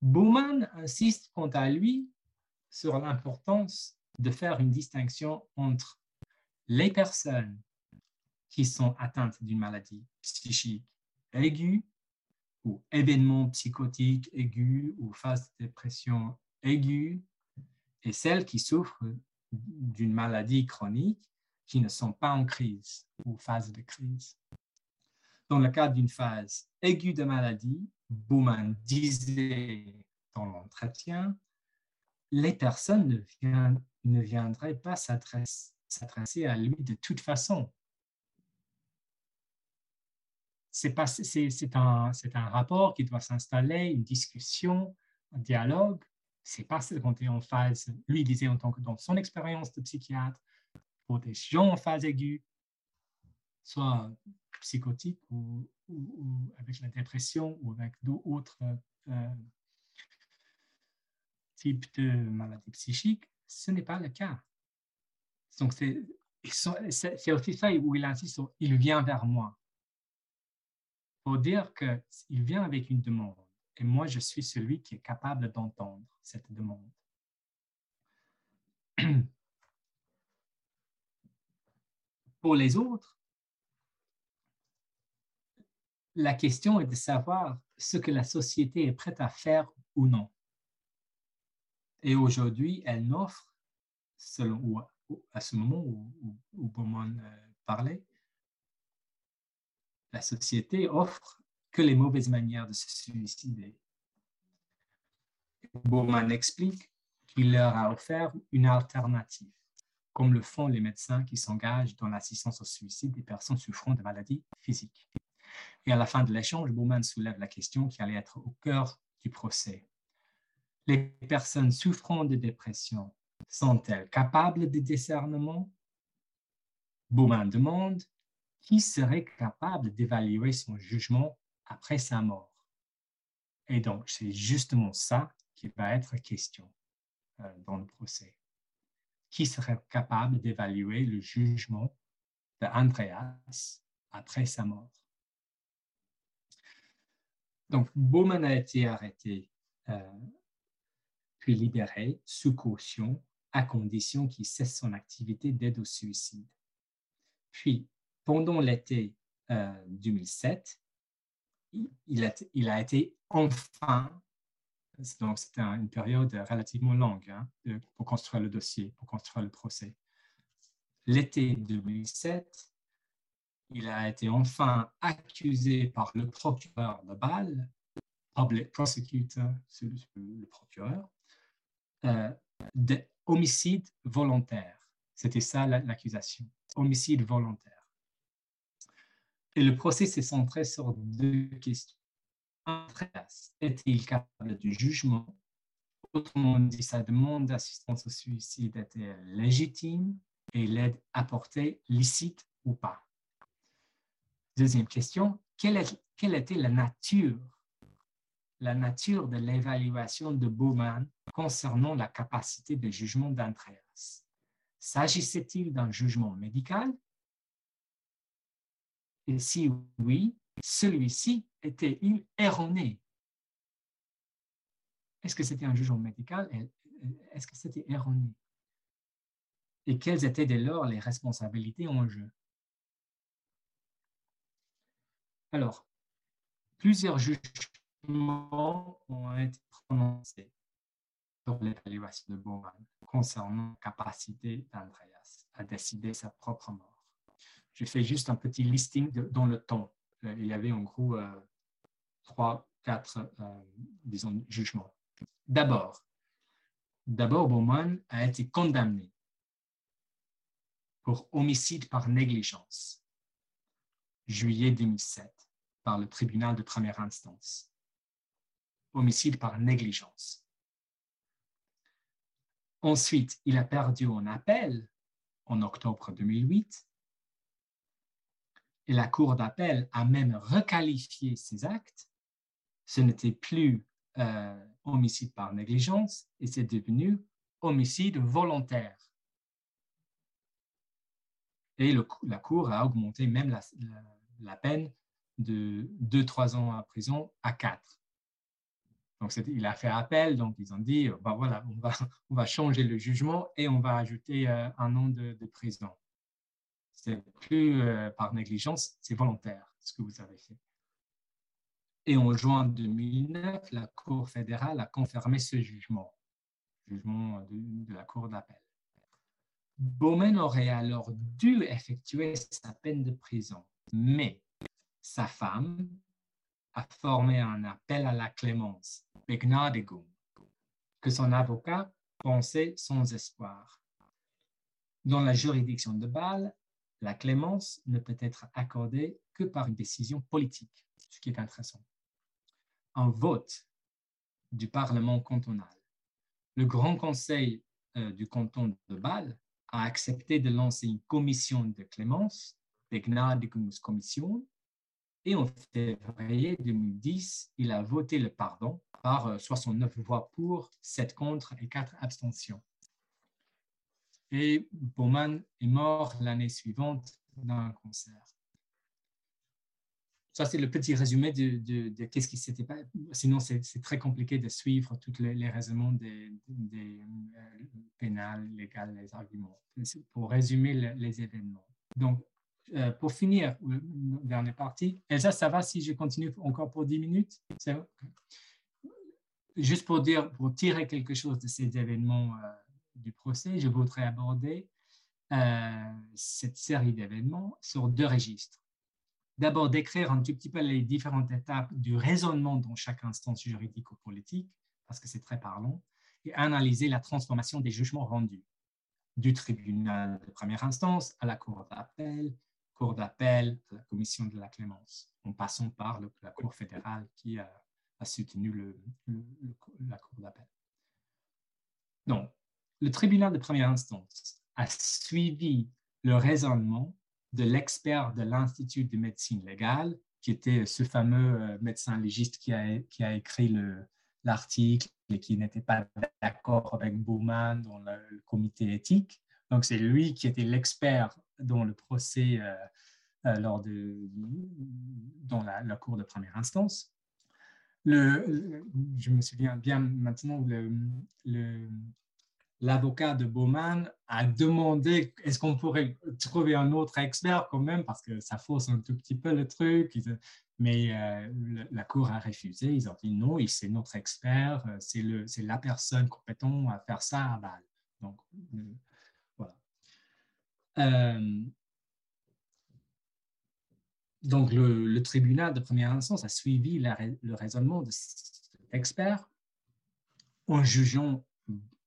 Bowman insiste quant à lui sur l'importance de faire une distinction entre les personnes qui sont atteintes d'une maladie psychique aiguë ou événement psychotique aigu ou phase de dépression aiguë et celles qui souffrent d'une maladie chronique qui ne sont pas en crise ou phase de crise. Dans le cas d'une phase aiguë de maladie, Bowman disait dans l'entretien, les personnes ne, viendraient pas s'adresser à lui de toute façon. C'est un, rapport qui doit s'installer, une discussion, un dialogue. C'est pas quand tu es en phase, lui disait en tant que dans son expérience de psychiatre, pour des gens en phase aiguë, soit psychotique ou, avec la dépression ou avec d'autres euh, types de maladies psychiques, ce n'est pas le cas. Donc, c'est aussi ça où il insiste il vient vers moi. Pour dire qu'il vient avec une demande et moi, je suis celui qui est capable d'entendre cette demande. Pour les autres, la question est de savoir ce que la société est prête à faire ou non. Et aujourd'hui, elle n'offre, selon, à ce moment où, où, Bowman euh, parlait, la société offre que les mauvaises manières de se suicider. Bowman explique qu'il leur a offert une alternative, comme le font les médecins qui s'engagent dans l'assistance au suicide des personnes souffrant de maladies physiques. Et à la fin de l'échange, Bowman soulève la question qui allait être au cœur du procès. Les personnes souffrant de dépression sont-elles capables de discernement? Bowman demande qui serait capable d'évaluer son jugement après sa mort? Et donc, c'est justement ça qui va être question euh, dans le procès. Qui serait capable d'évaluer le jugement d'Andreas après sa mort? Donc, Bowman a été arrêté, euh, puis libéré sous caution à condition qu'il cesse son activité d'aide au suicide. Puis, pendant l'été 2007, euh, il, a, été enfin, donc c'était une période relativement longue hein, pour construire le dossier, pour construire le procès. L'été 2007, il a été enfin accusé par le procureur de Bâle, public prosecutor, le procureur, euh, d'homicide volontaire. C'était ça l'accusation, homicide volontaire. Et le procès s'est centré sur deux questions. Était-il capable de jugement? Autrement dit, sa demande d'assistance au suicide était légitime et l'aide apportée licite ou pas? Deuxième question, quelle, était la nature, la nature de l'évaluation de Bowman concernant la capacité de jugement d'Andreas? S'agissait-il d'un jugement médical? Et si oui, celui-ci était-il erroné? Est-ce que c'était un jugement médical? Est-ce que c'était erroné? Et quelles étaient dès lors les responsabilités en jeu? Alors, plusieurs jugements ont été prononcés sur l'évaluation de Bowman concernant la capacité d'Andreas à décider sa propre mort. Je fais juste un petit listing dans le temps. Euh, il y avait en gros euh, trois, quatre, euh, disons, jugements. D'abord, d'abord, Bowman a été condamné pour homicide par négligence juillet 2007 par le tribunal de première instance. Homicide par négligence. Ensuite, il a perdu en appel en octobre 2008 et la Cour d'appel a même requalifié ses actes ce n'était plus euh, homicide par négligence et c'est devenu homicide volontaire. Et la Cour a augmenté même la, peine de 2-3 ans à prison à 4. Donc, il a fait appel, donc ils ont dit, ben voilà, on va, changer le jugement et on va ajouter euh, un an de prison. C'est plus euh, par négligence, c'est volontaire ce que vous avez fait. Et en juin 2009, la Cour fédérale a confirmé ce jugement, jugement de, la Cour d'appel. Bowman aurait alors dû effectuer sa peine de prison, mais sa femme a formé un appel à la clémence, Begnadigung, que son avocat pensait sans espoir. Dans la juridiction de Bâle, la clémence ne peut être accordée que par une décision politique, ce qui est intéressant un vote du Parlement cantonal. Le Grand Conseil euh, du canton de Bâle a accepté de lancer une commission de clémence, Commission, et en février 2010, il a voté le pardon par 69 euh, voix pour, 7 contre et 4 abstentions. Et Bowman est mort l'année suivante d'un cancer. Ça, c'est le petit résumé de, qu'est-ce qui s'était pas. Sinon, c'est très compliqué de suivre tous les, raisonnements des, des euh, pénales, légales, les arguments. Pour résumer les événements. Donc, euh, pour finir, la dernière partie, Elsa, ça va si je continue encore pour 10 minutes? Juste pour dire, pour tirer quelque chose de ces événements euh, du procès, je voudrais aborder cette série d'événements sur deux registres d'abord décrire un tout petit peu les différentes étapes du raisonnement dans chaque instance juridique ou politique, parce que c'est très parlant, et analyser la transformation des jugements rendus du tribunal de première instance à la cour d'appel, cour d'appel à la commission de la clémence, en passant par la cour fédérale qui a, soutenu le, la cour d'appel. Donc, le tribunal de première instance a suivi le raisonnement de l'expert de l'Institut de médecine légale, qui était ce fameux euh, médecin légiste qui a, écrit l'article et qui n'était pas d'accord avec Bowman dans le, comité éthique. Donc, c'est lui qui était l'expert dans le procès euh, euh, lors de, dans la, cour de première instance. Je me souviens bien maintenant, le, l'avocat de Bowman a demandé est-ce qu'on pourrait trouver un autre expert quand même, parce que ça fausse un tout petit peu le truc. Mais euh, la Cour a refusé. Ils ont dit non, c'est notre expert, euh, c'est la personne compétente à faire ça à Bâle. Donc, euh, voilà. donc, le, tribunal de première instance a suivi le raisonnement de cet expert en jugeant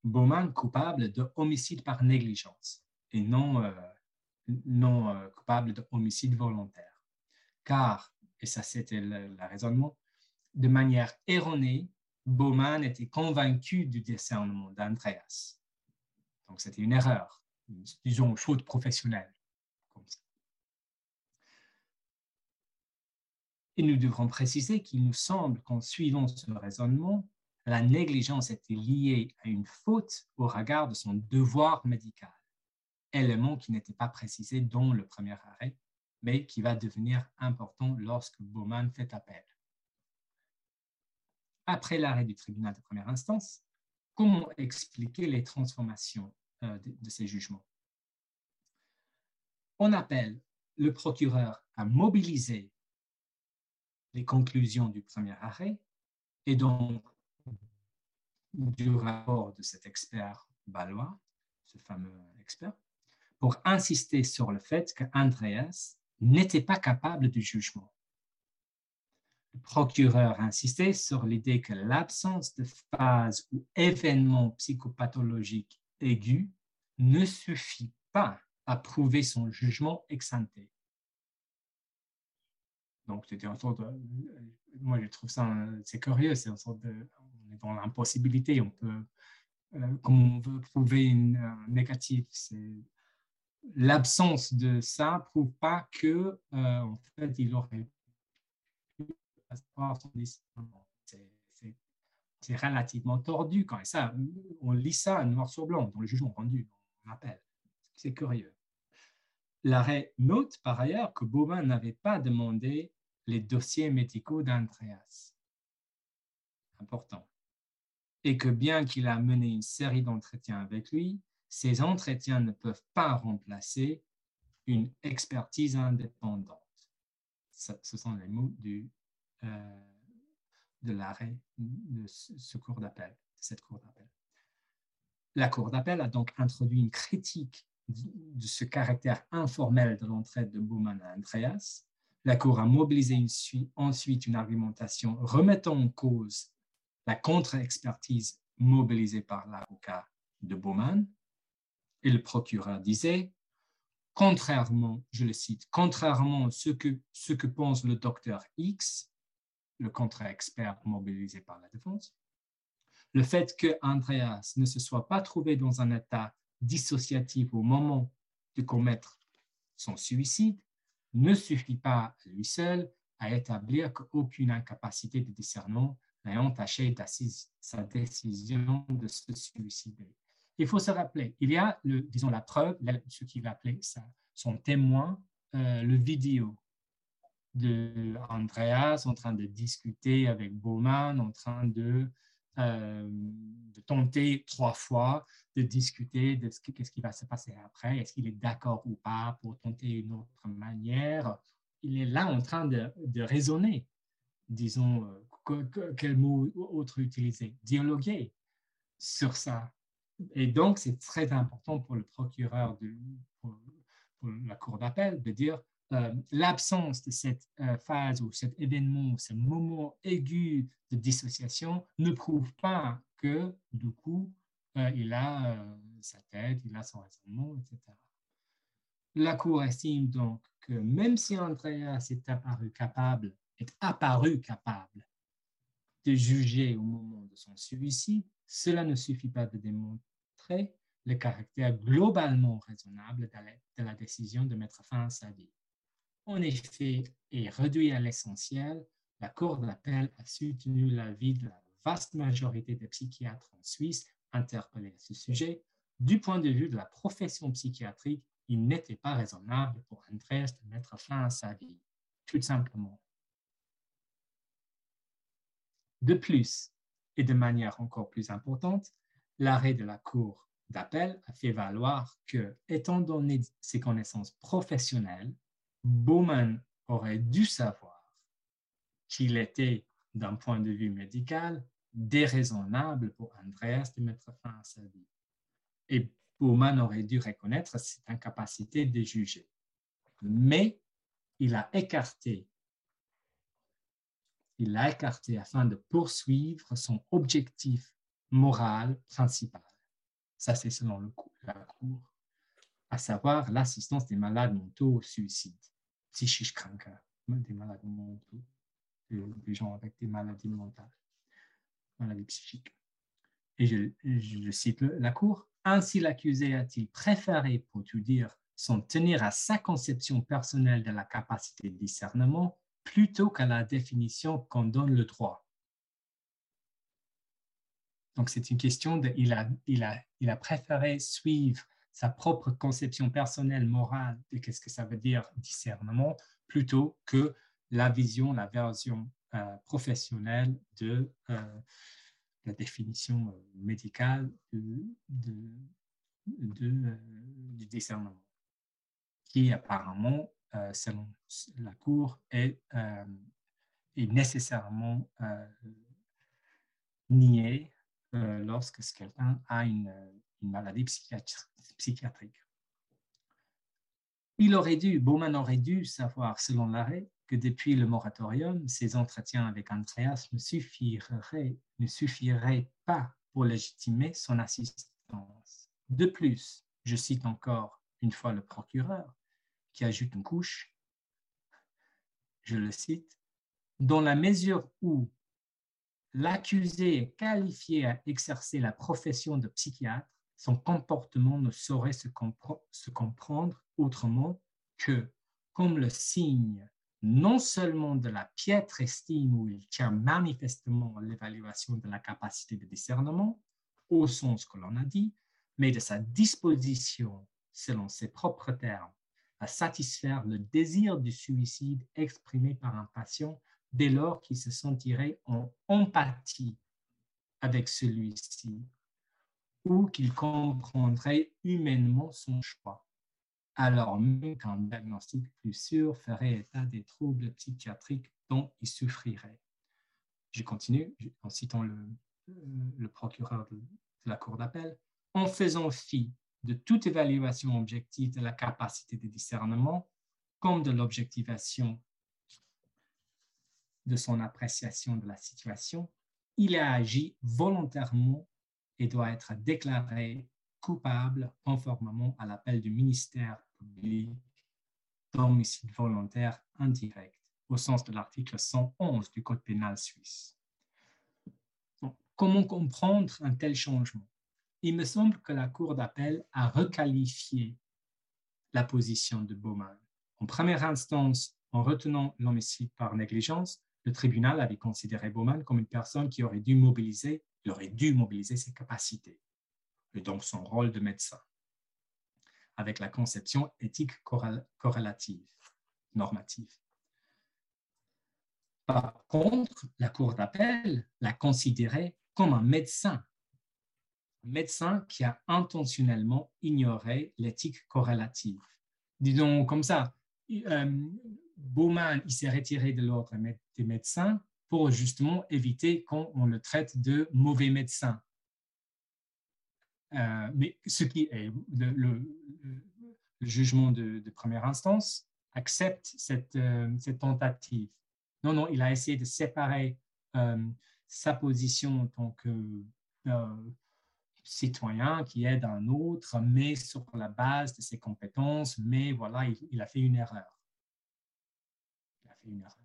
Bowman coupable de homicide par négligence et non, euh, non euh, coupable de homicide volontaire. Car, et ça c'était le, raisonnement, de manière erronée, Bowman était convaincu du discernement d'Andreas. Donc c'était une erreur, disons faute professionnelle. Et nous devrons préciser qu'il nous semble qu'en suivant ce raisonnement, la négligence était liée à une faute au regard de son devoir médical, élément qui n'était pas précisé dans le premier arrêt, mais qui va devenir important lorsque Bowman fait appel. Après l'arrêt du tribunal de première instance, comment expliquer les transformations euh, de, ces jugements? On appelle le procureur à mobiliser les conclusions du premier arrêt et donc du rapport de cet expert balois, ce fameux expert, pour insister sur le fait qu'Andreas n'était pas capable du jugement. Le procureur insistait sur l'idée que l'absence de phase ou événement psychopathologique aigu ne suffit pas à prouver son jugement exsanté. Donc, c'était une sorte moi je trouve ça, c'est curieux, c'est une sorte de, dans l'impossibilité. On peut, euh, comme on veut prouver une euh, négatif, c'est l'absence de ça prouve pas que euh, en fait il aurait pu avoir son discernement. c'est relativement tordu quand ça. On lit ça noir sur blanc dans le jugement rendu, on appelle. C'est curieux. L'arrêt note par ailleurs que Bowman n'avait pas demandé les dossiers médicaux d'Andreas. Important. Et que bien qu'il a mené une série d'entretiens avec lui, ces entretiens ne peuvent pas remplacer une expertise indépendante. Ce sont les mots du, euh, de l'arrêt de ce cours d'appel, cette cour d'appel. La cour d'appel a donc introduit une critique de ce caractère informel de l'entraide de Bowman à Andreas. La Cour a mobilisé ensuite une argumentation remettant en cause la contre-expertise mobilisée par l'avocat de Bowman. Et le procureur disait, contrairement, je le cite, contrairement à ce que, ce que pense le docteur X, le contre-expert mobilisé par la défense, le fait que Andreas ne se soit pas trouvé dans un état dissociatif au moment de commettre son suicide ne suffit pas lui seul à établir qu'aucune incapacité de discernement n'a entaché sa décision de se suicider. Il faut se rappeler, il y a, disons, la preuve, ce qu'il appeler son témoin, euh, le vidéo de Andreas en train de discuter avec Bowman, en train de euh, tenter trois fois de discuter de ce, qu'est-ce qui va se passer après, est-ce qu'il est d'accord ou pas pour tenter une autre manière? Il est là en train de, de raisonner, disons, quel mot autre utiliser, dialoguer sur ça. Et donc, c'est très important pour le procureur, de, pour la cour d'appel, de dire euh, l'absence de cette euh, phase ou cet événement, ce moment aigu de dissociation ne prouve pas que du coup, euh, il a sa tête, il a son raisonnement, etc. La Cour estime donc que même si Andreas est apparu capable, est apparu capable de juger au moment de son suicide, cela ne suffit pas de démontrer le caractère globalement raisonnable de la décision de mettre fin à sa vie. En effet, et réduit à l'essentiel, la Cour d'appel a soutenu l'avis de la vaste majorité des psychiatres en Suisse interpellés à ce sujet. Du point de vue de la profession psychiatrique, il n'était pas raisonnable pour Andreas de mettre fin à sa vie, tout simplement. De plus, et de manière encore plus importante, l'arrêt de la Cour d'appel a fait valoir que, étant donné ses connaissances professionnelles, Bowman aurait dû savoir qu'il était, d'un point de vue médical, déraisonnable pour Andreas de mettre fin à sa vie. Et Bowman aurait dû reconnaître cette incapacité de juger. Mais il a écarté, il l'a écarté afin de poursuivre son objectif moral principal. Ça, c'est selon le, la Cour, à savoir l'assistance des malades mentaux au suicide psychisch Kranke, des malades mentaux, des gens avec des maladies mentales, maladies psychiques. Et je, cite la Cour. Ainsi, l'accusé a-t-il préféré, pour tout dire, s'en tenir à sa conception personnelle de la capacité de discernement plutôt qu'à la définition qu'en donne le droit. Donc, c'est une question de, il a, il, a, il a préféré suivre sa propre conception personnelle, morale de qu'est-ce que ça veut dire discernement, plutôt que la vision, la version euh, professionnelle de euh, la définition euh, médicale de, du discernement, qui apparemment, selon la Cour, est, est nécessairement nié lorsque quelqu'un a une, maladie psychiatrique. Il aurait dû, Bowman aurait dû savoir, selon l'arrêt, que depuis le moratorium, ses entretiens avec Andreas ne suffiraient, ne suffiraient pas pour légitimer son assistance. De plus, je cite encore une fois le procureur, qui ajoute une couche, je le cite, dans la mesure où l'accusé est qualifié à exercer la profession de psychiatre, son comportement ne saurait se, comprendre autrement que comme le signe non seulement de la piètre estime où il tient manifestement l'évaluation de la capacité de discernement, au sens que l'on a dit, mais de sa disposition, selon ses propres termes, satisfaire le désir du suicide exprimé par un patient dès lors qu'il se sentirait en empathie avec celui-ci ou qu'il comprendrait humainement son choix, alors même qu'un diagnostic plus sûr ferait état des troubles psychiatriques dont il souffrirait. Je continue en citant le, le procureur de, la Cour d'appel. En faisant fi de toute évaluation objective de la capacité de discernement, comme de l'objectivation de son appréciation de la situation, il a agi volontairement et doit être déclaré coupable conformément à l'appel du ministère public d'homicide volontaire indirect, au sens de l'article 111 du Code pénal suisse. comment comprendre un tel changement? Il me semble que la Cour d'appel a requalifié la position de Bowman. En première instance, en retenant l'homicide par négligence, le tribunal avait considéré Bowman comme une personne qui aurait dû mobiliser, aurait dû mobiliser ses capacités, et donc son rôle de médecin, avec la conception éthique corrélative, normative. Par contre, la Cour d'appel l'a considéré comme un médecin, médecin qui a intentionnellement ignoré l'éthique corrélative. Disons comme ça, euh, Bowman il s'est retiré de l'ordre des médecins pour justement éviter qu'on le traite de mauvais médecin. Euh, mais ce qui est le, jugement de, première instance accepte cette, euh, cette, tentative. Non, non, il a essayé de séparer euh, sa position en tant que citoyen qui aide un autre, mais sur la base de ses compétences, mais voilà, il a fait une erreur une erreur.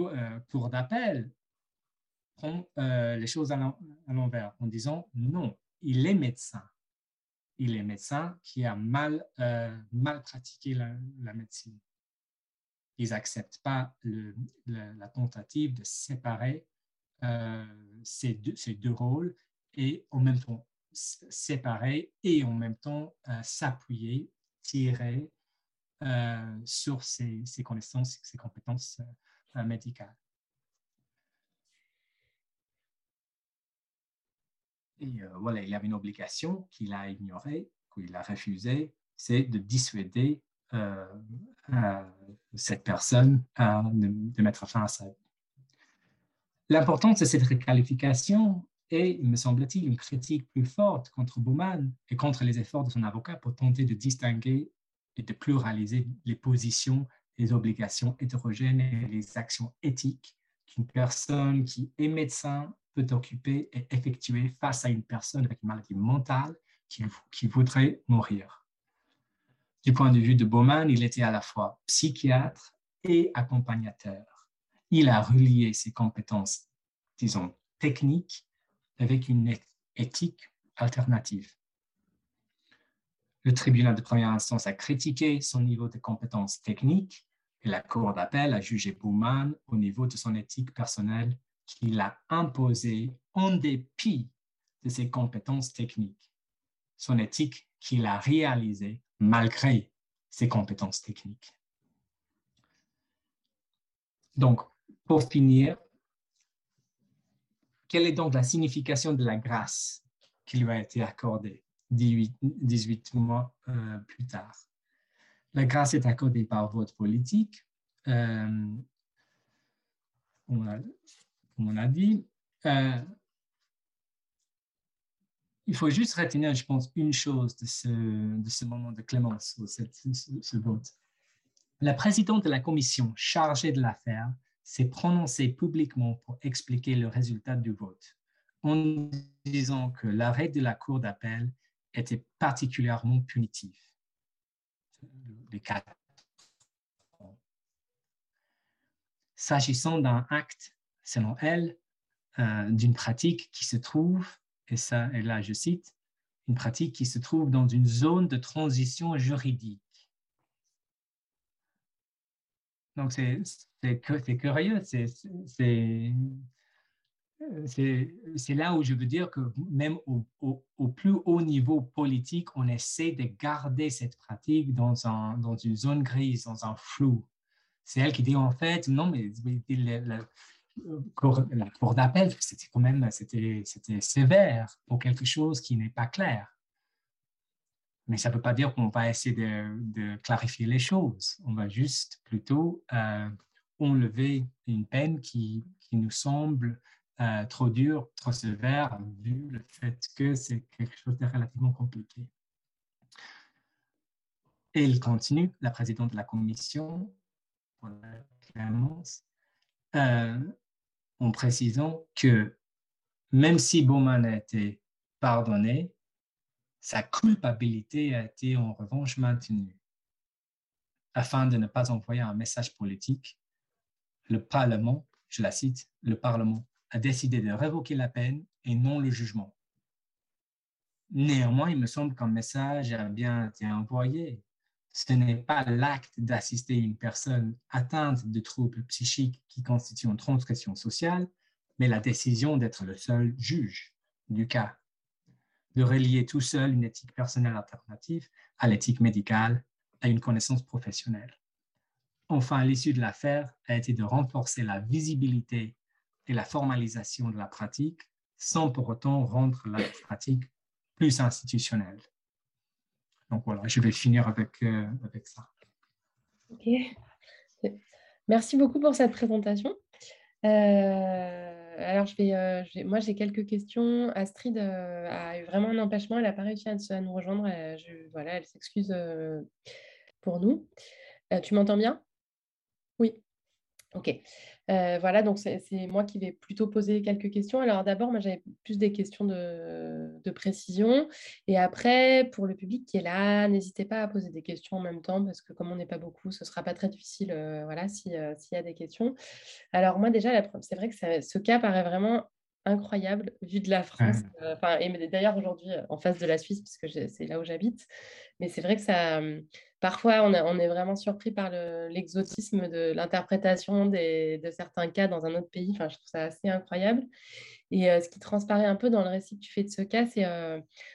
Euh, cour d'appel prend euh, les choses à l'envers en disant non, il est médecin. Il est médecin qui a mal, euh, mal pratiqué la, médecine. Ils n'acceptent pas la tentative de séparer ces, deux, ces, deux, rôles et en même temps séparer et en même temps s'appuyer, tirer euh, sur ses, connaissances, ses compétences euh, médicales. Et euh, voilà, il avait une obligation qu'il a ignorée, qu'il a refusée, c'est de dissuader cette personne de, mettre fin à sa vie. L'importance de cette réqualification est, me semble-t-il, une critique plus forte contre Bowman et contre les efforts de son avocat pour tenter de distinguer et de pluraliser les positions, les obligations hétérogènes et les actions éthiques qu'une personne qui est médecin peut occuper et effectuer face à une personne avec une maladie mentale qui, qui voudrait mourir. Du point de vue de Bowman, il était à la fois psychiatre et accompagnateur. Il a relié ses compétences, disons, techniques avec une éthique alternative. Le tribunal de première instance a critiqué son niveau de compétences techniques et la Cour d'appel a jugé Bowman au niveau de son éthique personnelle qu'il a imposée en dépit de ses compétences techniques. Son éthique qu'il a réalisée malgré ses compétences techniques. Donc, pour finir, quelle est donc la signification de la grâce qui lui a été accordée 18, mois euh, plus tard? La grâce est accordée par vote politique. Euh, comme on a dit, euh, il faut juste retenir, je pense, une chose de ce, moment de clémence, ou ce, ce vote. La présidente de la commission chargée de l'affaire s'est prononcée publiquement pour expliquer le résultat du vote, en disant que l'arrêt de la Cour d'appel était particulièrement punitif. S'agissant d'un acte, selon elle, euh, d'une pratique qui se trouve, et, ça, et là je cite, une pratique qui se trouve dans une zone de transition juridique. Donc, c'est curieux. C'est là où je veux dire que même au, au, plus haut niveau politique, on essaie de garder cette pratique dans, un, dans une zone grise, dans un flou. C'est elle qui dit en fait, non, mais la, cour, d'appel, c'était quand même c'était sévère pour quelque chose qui n'est pas clair. Mais ça ne veut pas dire qu'on va essayer de, clarifier les choses. On va juste plutôt euh, enlever une peine qui, nous semble euh, trop dure, trop sévère, vu le fait que c'est quelque chose de relativement compliqué. Et il continue, la présidente de la commission, euh, en précisant que même si Bowman a été pardonné, sa culpabilité a été en revanche maintenue. Afin de ne pas envoyer un message politique, le Parlement, je la cite, le Parlement a décidé de révoquer la peine et non le jugement. Néanmoins, il me semble qu'un message a bien été envoyé. Ce n'est pas l'acte d'assister une personne atteinte de troubles psychiques qui constitue une transgression sociale, mais la décision d'être le seul juge du cas de relier tout seul une éthique personnelle alternative à l'éthique médicale, à une connaissance professionnelle. Enfin, l'issue de l'affaire a été de renforcer la visibilité et la formalisation de la pratique sans pour autant rendre la pratique plus institutionnelle. Donc voilà, je vais finir avec, euh, avec ça. Ok. Merci beaucoup pour cette présentation. Euh, euh, alors, euh, je vais, moi, j'ai quelques questions. Astrid euh, a eu vraiment un empêchement. Elle n'a pas réussi à, nous rejoindre. Elle, voilà, elle s'excuse pour nous. tu m'entends bien? Ok. voilà, donc c'est moi qui vais plutôt poser quelques questions. Alors d'abord, moi j'avais plus des questions de, précision. Et après, pour le public qui est là, n'hésitez pas à poser des questions en même temps parce que comme on n'est pas beaucoup, ce ne sera pas très difficile voilà, s'il y a des questions. Alors moi déjà, c'est vrai que ce cas paraît vraiment incroyable vu de la France. Enfin, et d'ailleurs aujourd'hui en face de la Suisse, parce que c'est là où j'habite. Mais c'est vrai que ça, parfois on, est vraiment surpris par l'exotisme de l'interprétation de certains cas dans un autre pays. Enfin, je trouve ça assez incroyable. Et ce qui transparaît un peu dans le récit que tu fais de ce cas, c'est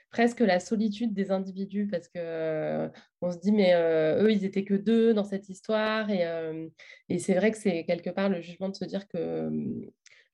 presque la solitude des individus parce que on se dit mais eux ils étaient que deux dans cette histoire et c'est vrai que c'est quelque part le jugement de se dire que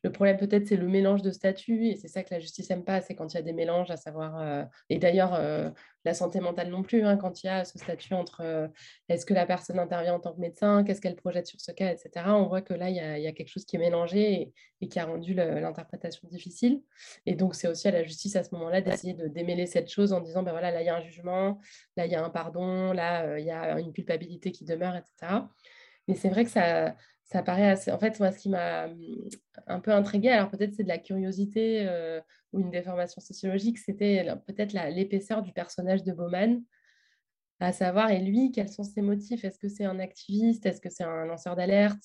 le problème peut-être c'est le mélange de statuts et c'est ça que la justice aime pas, c'est quand il y a des mélanges, à savoir euh, et d'ailleurs euh, la santé mentale non plus, hein, quand il y a ce statut entre euh, est-ce que la personne intervient en tant que médecin, qu'est-ce qu'elle projette sur ce cas, etc. On voit que là il y a, quelque chose qui est mélangé et, qui a rendu l'interprétation difficile. Et donc c'est aussi à la justice à ce moment-là d'essayer de démêler cette chose en disant ben voilà là il y a un jugement, là il y a un pardon, là il y a une culpabilité qui demeure, etc. Mais c'est vrai que ça ça paraît assez. En fait, moi, ce qui m'a hum, un peu intriguée, alors peut-être c'est de la curiosité euh, ou une déformation sociologique, c'était peut-être l'épaisseur du personnage de Bowman, à savoir, et lui, quels sont ses motifs? Est-ce que c'est un activiste? Est-ce que c'est un lanceur d'alerte?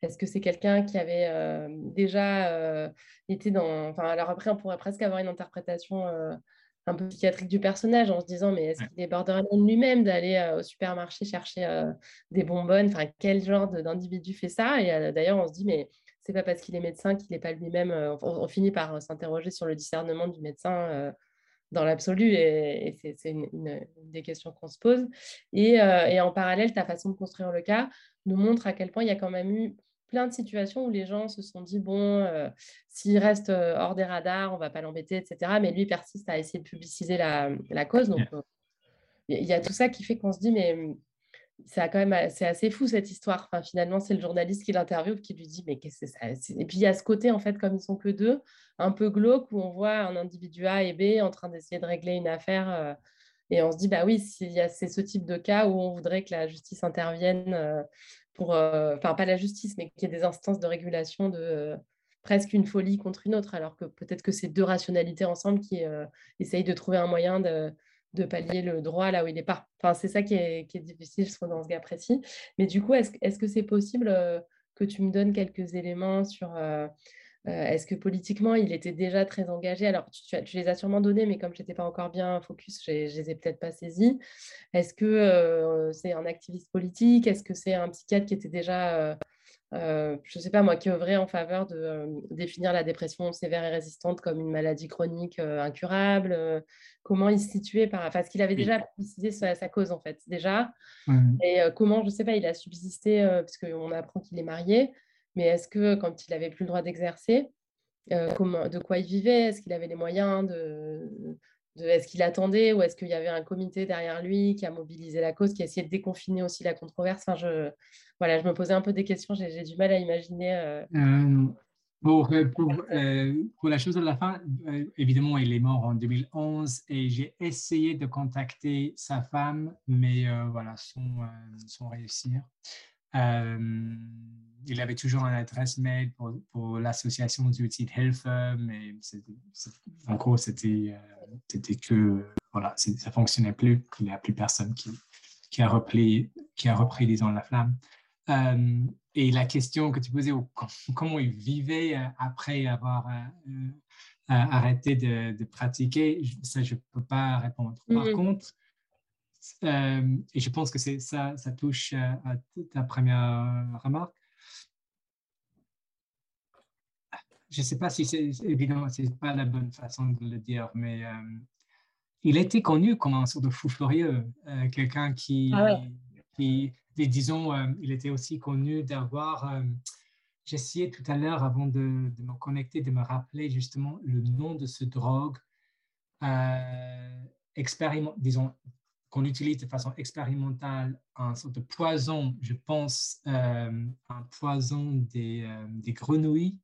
Est-ce que c'est quelqu'un qui avait euh, déjà euh, été dans. Enfin, alors après, on pourrait presque avoir une interprétation un peu psychiatrique du personnage en se disant mais est-ce qu'il est borderline lui-même d'aller euh, au supermarché chercher euh, des bonbonnes? Enfin, quel genre d'individu fait ça? Et euh, d'ailleurs, on se dit mais c'est pas parce qu'il est médecin qu'il n'est pas lui-même. On, finit par s'interroger sur le discernement du médecin dans l'absolu et, c'est une, des questions qu'on se pose. Et, et, en parallèle, ta façon de construire le cas nous montre à quel point il y a quand même eu plein de situations où les gens se sont dit, bon, euh, s'il reste euh, hors des radars, on va pas l'embêter, etc. Mais lui persiste à essayer de publiciser la, cause. Donc, euh, il y a tout ça qui fait qu'on se dit, mais c'est quand même c'est assez fou cette histoire. Enfin, finalement, c'est le journaliste qui l'interviewe qui lui dit, mais qu'est-ce que c'est ça Et puis, il y a ce côté, en fait, comme ils sont que deux, un peu glauque, où on voit un individu A et B en train d'essayer de régler une affaire. et on se dit, bah oui, c'est ce type de cas où on voudrait que la justice intervienne pour, euh, enfin pas la justice, mais qu'il y ait des instances de régulation de euh, presque une folie contre une autre, alors que peut-être que c'est deux rationalités ensemble qui euh, essayent de trouver un moyen de, pallier le droit là où il n'est pas. Enfin, c'est ça qui est, difficile, je trouve, dans ce cas précis. Mais du coup, est-ce est -ce que c'est possible que tu me donnes quelques éléments sur Est-ce que politiquement, il était déjà très engagé? Alors, tu, tu, les as sûrement donnés, mais comme je n'étais pas encore bien focus, je ne les ai peut-être pas saisis. Est-ce que c'est un activiste politique? Est-ce que c'est un psychiatre qui était déjà euh, je ne sais pas moi, qui œuvrait en faveur de euh, définir la dépression sévère et résistante comme une maladie chronique euh, incurable? comment il se situait par... Enfin, ce qu'il avait déjà précisé sa, sa, cause, en fait, déjà? Et comment, je ne sais pas, il a subsisté, parce qu'on apprend qu'il est marié, mais est-ce que quand il n'avait plus le droit d'exercer, comment, de quoi il vivait? Est-ce qu'il avait les moyens de est-ce qu'il attendait ou est-ce qu'il y avait un comité derrière lui qui a mobilisé la cause, qui a essayé de déconfiner aussi la controverse? Enfin, je, voilà, je me posais un peu des questions, j'ai du mal à imaginer. Euh... Euh, pour, euh, la chose de la fin, euh, évidemment, il est mort en 2011 et j'ai essayé de contacter sa femme, mais voilà, sans réussir. Il avait toujours une adresse mail pour, pour l'association du titre Health, mais en gros, c'était c'était que voilà, ça fonctionnait plus, il n'y a plus personne qui, qui, a repris, qui a repris, disons, la flamme. Euh, et la question que tu posais, comment il vivait euh, après avoir euh, arrêté de, pratiquer, ça, je ne peux pas répondre. Par mm-hmm. contre, et je pense que ça, ça touche à ta première remarque, je ne sais pas si c'est évidemment, ce n'est pas la bonne façon de le dire, mais euh, il était connu comme un sort de fou furieux, euh, quelqu'un qui, ah qui, disons, euh, il était aussi connu d'avoir. J'essayais tout à l'heure, avant de, me connecter, de me rappeler justement le nom de ce drogue, expériment, disons, qu'on utilise de façon expérimentale, un sort de poison, je pense, un poison des, des grenouilles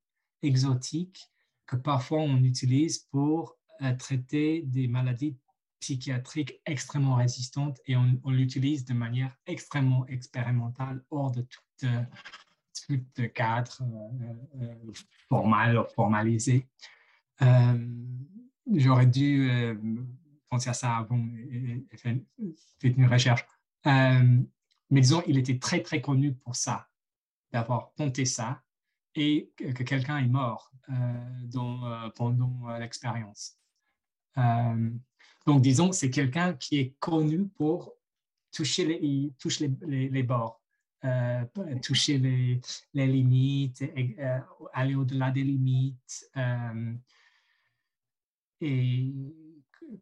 exotiques que parfois on utilise pour euh, traiter des maladies psychiatriques extrêmement résistantes et on, l'utilise de manière extrêmement expérimentale hors de tout, tout cadre euh, euh, formal formalisé. J'aurais dû penser à ça avant et, faire une recherche. mais disons, il était très, très connu pour ça, d'avoir tenté ça et que quelqu'un est mort euh, euh, pendant euh, l'expérience. donc, disons, c'est quelqu'un qui est connu pour toucher les, bords, toucher les, les limites, aller au-delà des limites. et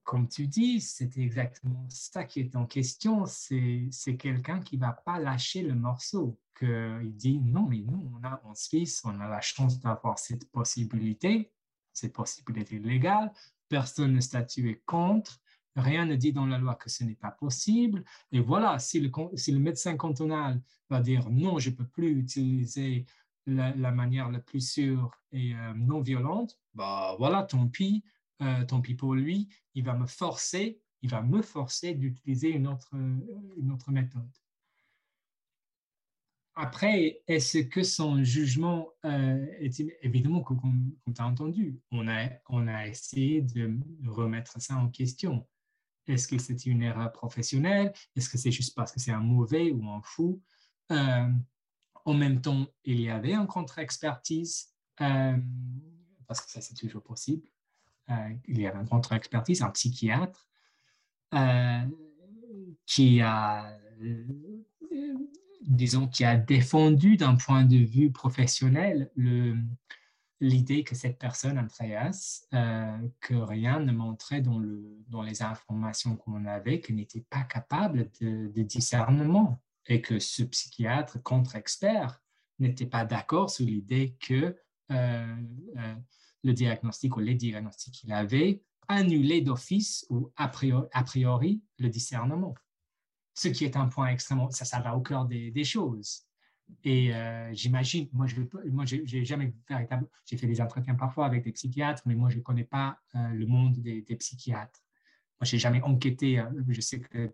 comme tu dis, c'était exactement ça qui est en question. C'est quelqu'un qui ne va pas lâcher le morceau il dit non, mais nous, on a en Suisse, on a la chance d'avoir cette possibilité, cette possibilité légale, personne ne statue contre, rien ne dit dans la loi que ce n'est pas possible. Et voilà, si le, si le médecin cantonal va dire non, je ne peux plus utiliser la, manière la plus sûre et euh, non violente, bah voilà, tant pis, euh, tant pis pour lui, il va me forcer, il va me forcer d'utiliser une autre, autre méthode. Après, est-ce que son jugement euh, est évidemment, comme, tu as entendu, on a, on a essayé de remettre ça en question. Est-ce que c'est une erreur professionnelle? Est-ce que c'est juste parce que c'est un mauvais ou un fou? Euh, en même temps, il y avait un contre-expertise, euh, parce que ça c'est toujours possible. Il y avait un contre-expertise, un psychiatre qui a disons, qui a défendu d'un point de vue professionnel l'idée que cette personne, Andreas, euh, que rien ne montrait dans, le, dans les informations qu'on avait, qu'il n'était pas capable de, discernement et que ce psychiatre contre-expert n'était pas d'accord sur l'idée que euh, euh, le diagnostic ou les diagnostics qu'il avait annulaient d'office ou a priori le discernement ce qui est un point extrêmement, ça, ça va au cœur des, choses. Et euh, j'imagine, moi, je moi, j'ai jamais véritable, j'ai fait des entretiens parfois avec des psychiatres, mais moi, je ne connais pas euh, le monde des, psychiatres. Moi, je n'ai jamais enquêté. Euh, je sais que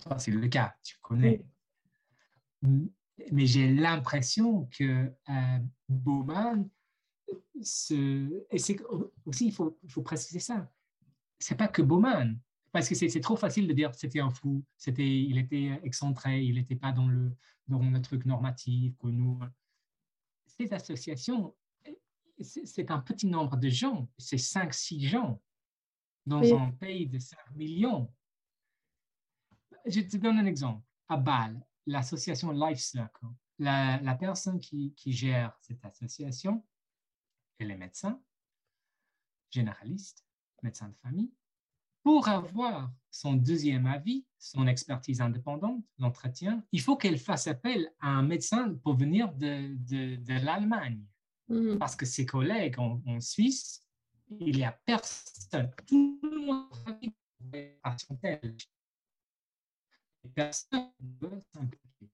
toi, c'est le cas, tu connais. Mais j'ai l'impression que Bowman, ce, et c'est aussi, il faut, préciser ça, c'est pas que Bowman, parce que c'est trop facile de dire c'était un fou, c'était, il était excentré, il n'était pas dans le, dans le truc normatif que nous. Ces associations, c'est un petit nombre de gens, c'est 5-6 gens dans un pays de 5 millions. Je te donne un exemple. À Bâle, l'association Life Circle, la, personne qui, gère cette association, elle est médecin, généraliste, médecin de famille. Pour avoir son deuxième avis, son expertise indépendante, l'entretien, il faut qu'elle fasse appel à un médecin pour venir de, de, l'Allemagne. Mm. Parce que ses collègues en, en Suisse, il n'y a personne. Tout le monde travaille tel. Personne ne veut s'impliquer.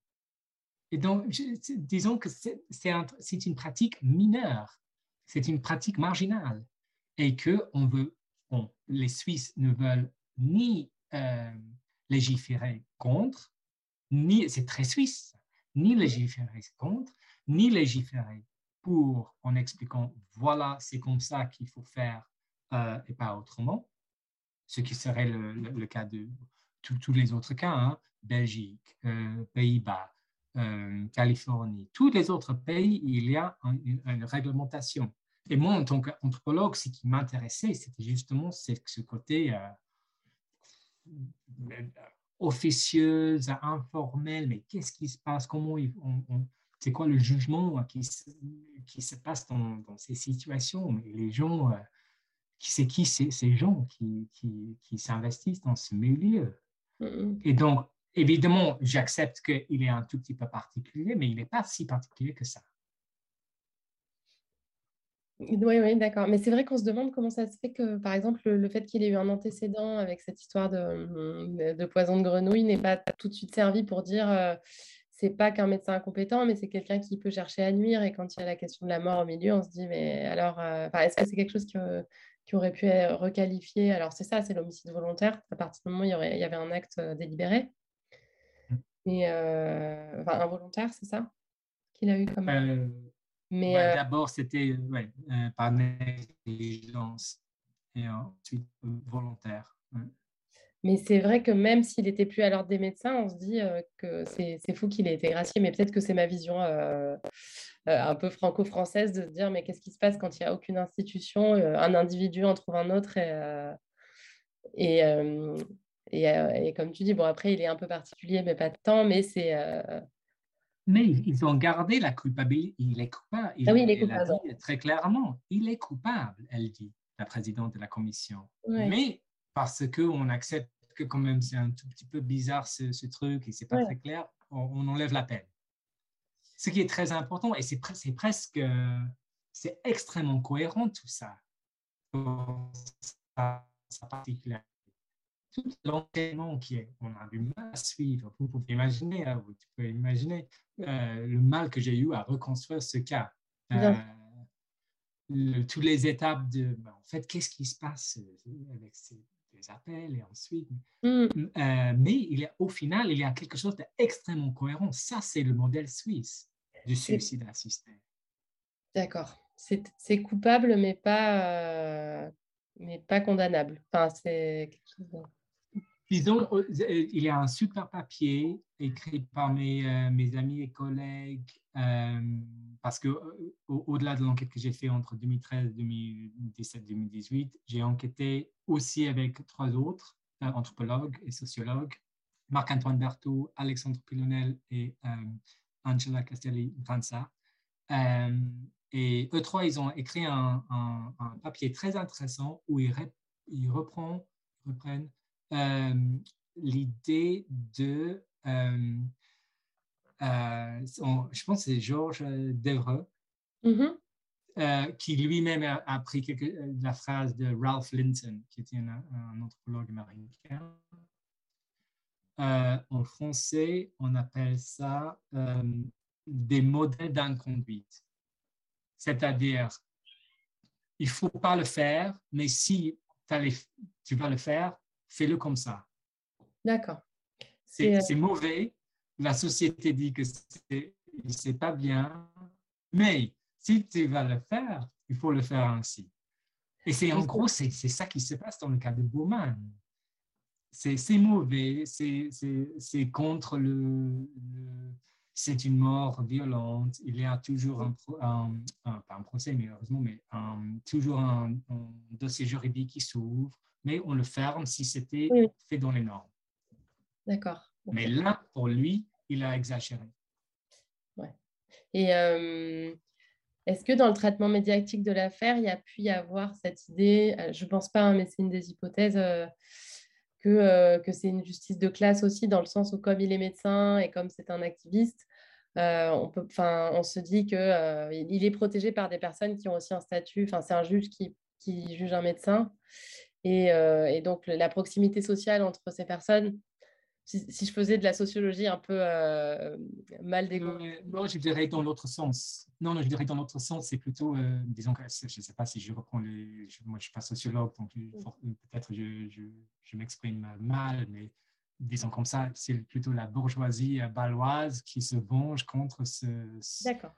Et donc, disons que c'est une pratique mineure, c'est une pratique marginale, et que on veut, les Suisses ne veulent ni euh, légiférer contre, ni, c'est très suisse, ni légiférer contre, ni légiférer pour en expliquant voilà, c'est comme ça qu'il faut faire euh, et pas autrement, ce qui serait le, cas de tous les autres cas, hein, Belgique, euh, Pays-Bas, Californie, tous les autres pays, il y a une, réglementation. Et moi, en tant qu'anthropologue, ce qui m'intéressait, c'était justement ce côté officieux, informel, mais qu'est-ce qui se passe, comment on c'est quoi le jugement qui se, qui se passe dans, ces situations? Mais les gens, euh, qui c'est qui ces, ces gens qui, qui, qui s'investissent dans ce milieu? Et donc, évidemment, j'accepte qu'il est un tout petit peu particulier, mais il n'est pas si particulier que ça. Oui, oui, d'accord. Mais c'est vrai qu'on se demande comment ça se fait que, par exemple, le, fait qu'il ait eu un antécédent avec cette histoire de, de poison de grenouille n'est pas tout de suite servi pour dire euh, c'est pas qu'un médecin incompétent, mais c'est quelqu'un qui peut chercher à nuire. Et quand il y a la question de la mort au milieu, on se dit, mais alors, euh, est-ce que c'est quelque chose qui, qui, aurait pu être requalifié? Alors, c'est ça, c'est l'homicide volontaire. À partir du moment où il y, aurait, il y avait un acte euh, délibéré. Mmh. Mais, euh, enfin, involontaire, c'est ça qu'il a eu comme. Mais D'abord, c'était ouais, par négligence et ensuite volontaire. Mais c'est vrai que même s'il n'était plus à l'ordre des médecins, on se dit euh, que c'est fou qu'il ait été gracié. Mais peut-être que c'est ma vision euh, euh, un peu franco-française de se dire mais qu'est-ce qui se passe quand il n'y a aucune institution Un individu en trouve un autre. Et, et, et, comme tu dis, bon, après, il est un peu particulier, mais pas tant. Mais c'est. Mais ils ont gardé la culpabilité. Il est coupable. Il, ah oui, il est coupable. Dit très clairement, il est coupable, elle dit, la présidente de la commission. Mais parce qu'on accepte que quand même c'est un tout petit peu bizarre ce, truc et c'est pas très clair, on, enlève la peine. Ce qui est très important et c'est presque, c'est extrêmement cohérent tout ça. Sa, particularité. Tout l'entraînement qui est, on a du mal à suivre. Vous pouvez imaginer, hein, vous pouvez imaginer euh, le mal que j'ai eu à reconstruire ce cas. Euh, toutes les étapes de, ben, en fait, qu'est-ce qui se passe euh, avec ces, appels et ensuite. Mm. Euh, mais il y a, au final, il y a quelque chose d'extrêmement cohérent. Ça, c'est le modèle suisse du suicide assisté. D'accord. C'est coupable, mais pas, mais pas condamnable. Enfin, c'est quelque chose Disons, euh, il y a un super papier écrit par mes, mes amis et collègues parce que au-delà de l'enquête que j'ai fait entre 2013, 2017, 2018, j'ai enquêté aussi avec trois autres euh, anthropologues et sociologues, Marc-Antoine Berthaud, Alexandre Pilonel et euh, Angela Castelli-Branza. Euh, et eux trois, ils ont écrit un, papier très intéressant où ils, reprennent l'idée de euh, je pense que c'est Georges euh, Devreux, mm-hmm. euh, qui lui-même a, pris la phrase de Ralph Linton, qui était un, anthropologue américain. en français, on appelle ça des modèles d'inconduite. C'est-à-dire, il ne faut pas le faire, mais si tu vas le faire, fais-le comme ça. D'accord. C'est mauvais, la société dit que c'est pas bien, mais si tu vas le faire, il faut le faire ainsi. Et c'est en gros, c'est ça qui se passe dans le cas de Bowman. C'est mauvais, c'est contre le, c'est une mort violente. Il y a toujours un, pas un procès, mais heureusement, mais toujours un, dossier juridique qui s'ouvre, mais on le ferme si c'était fait dans les normes. D'accord. Mais là, pour lui, il a exagéré. Ouais. Et euh, est-ce que dans le traitement médiatique de l'affaire, il y a pu y avoir cette idée, euh, je ne pense pas, hein, mais c'est une des hypothèses, euh, que, que c'est une justice de classe aussi, dans le sens où comme il est médecin et comme c'est un activiste, on, peut, on se dit qu'il il est protégé par des personnes qui ont aussi un statut, enfin c'est un juge qui, qui, juge un médecin. Et, et donc la proximité sociale entre ces personnes si, je faisais de la sociologie un peu euh, mal dégoûtée. Euh, non, je dirais dans l'autre sens. Non, non, je dirais dans l'autre sens, c'est plutôt, euh, disons que je ne sais pas si je reprends les. moi, je ne suis pas sociologue, donc mm. peut-être je, je, je m'exprime mal, mais disons comme ça, c'est plutôt la bourgeoisie baloise qui se venge contre ce,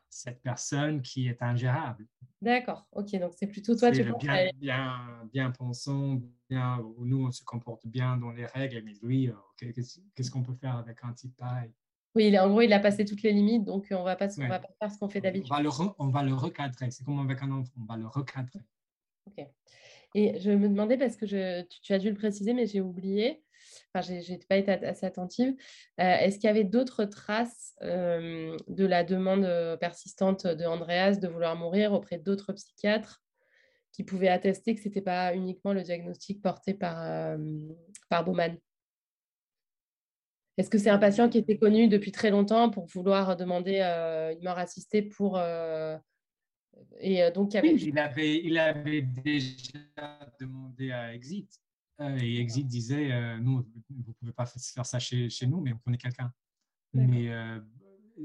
cette personne qui est ingérable. D'accord, ok, donc c'est plutôt toi, tu le bien, bien, bien pensant, bien, nous on se comporte bien dans les règles, mais lui, euh, qu'est-ce qu'on peut faire avec un type pareil? Oui, en gros, il a passé toutes les limites, donc on va pas, on va pas faire ce qu'on fait d'habitude. On, va le recadrer, c'est comme avec un enfant, on va le recadrer. Ok. Et je me demandais, parce que je, tu, as dû le préciser, mais j'ai oublié, enfin, j'ai pas été assez attentive, euh, est-ce qu'il y avait d'autres traces euh, de la demande euh, persistante de Andreas de vouloir mourir auprès d'autres psychiatres qui pouvaient attester que ce n'était pas uniquement le diagnostic porté par, par Baumann Est-ce que c'est un patient qui était connu depuis très longtemps pour vouloir demander une mort assistée pour et donc, il, avait, il avait déjà demandé à Exit. Euh, et Exit disait, euh, nous, vous ne pouvez pas faire ça chez, chez, nous, mais on connaît quelqu'un. Mais euh,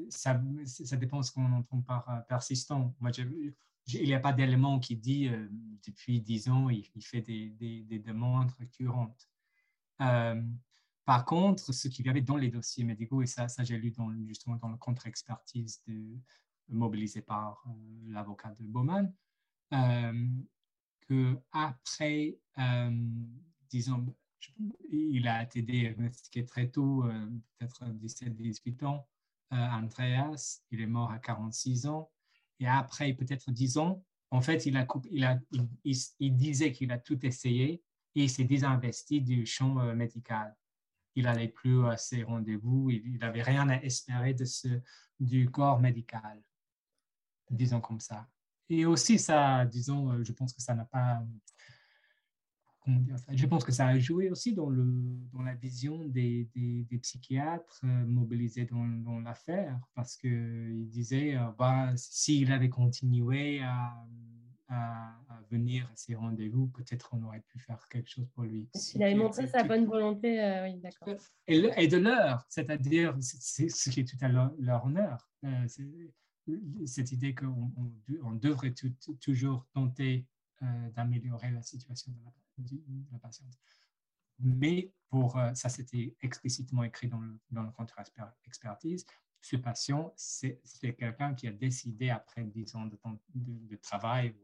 ça, ça dépend de ce qu'on entend par persistant. Moi, il n'y a pas d'élément qui dit, depuis dix ans, il, fait des, des, des, demandes récurrentes. par contre, ce qu'il y avait dans les dossiers médicaux, et ça, ça j'ai lu dans, justement dans le contre-expertise mobilisé par euh, l'avocat de Bowman, euh, que après, euh, disons, il a été diagnostiqué très tôt, peut-être 17-18 ans. Andreas, il est mort à 46 ans. Et après, peut-être 10 ans, en fait, il, a il, a, il, disait qu'il a tout essayé et il s'est désinvesti du champ médical. Il n'allait plus à ses rendez-vous, il n'avait rien à espérer de ce, du corps médical disons comme ça. Et aussi, ça, disons, euh, je pense que ça n'a pas. Je pense que ça a joué aussi dans, le, dans la vision des, des, psychiatres euh, mobilisés dans, dans l'affaire, parce qu'ils disaient, euh, bah, s'il avait continué à, à, venir à ces rendez-vous, peut-être on aurait pu faire quelque chose pour lui. Il avait montré sa bonne volonté, oui, d'accord. Et, et, de l'heure, c'est-à-dire, c'est ce qui est tout à leur honneur. Cette idée qu'on on, devrait toujours tenter euh, d'améliorer la situation de la, patiente. Mais pour euh, ça, c'était explicitement écrit dans le, dans le contre-expertise. Ce patient, c'est quelqu'un qui a décidé, après 10 ans de, de, de travail,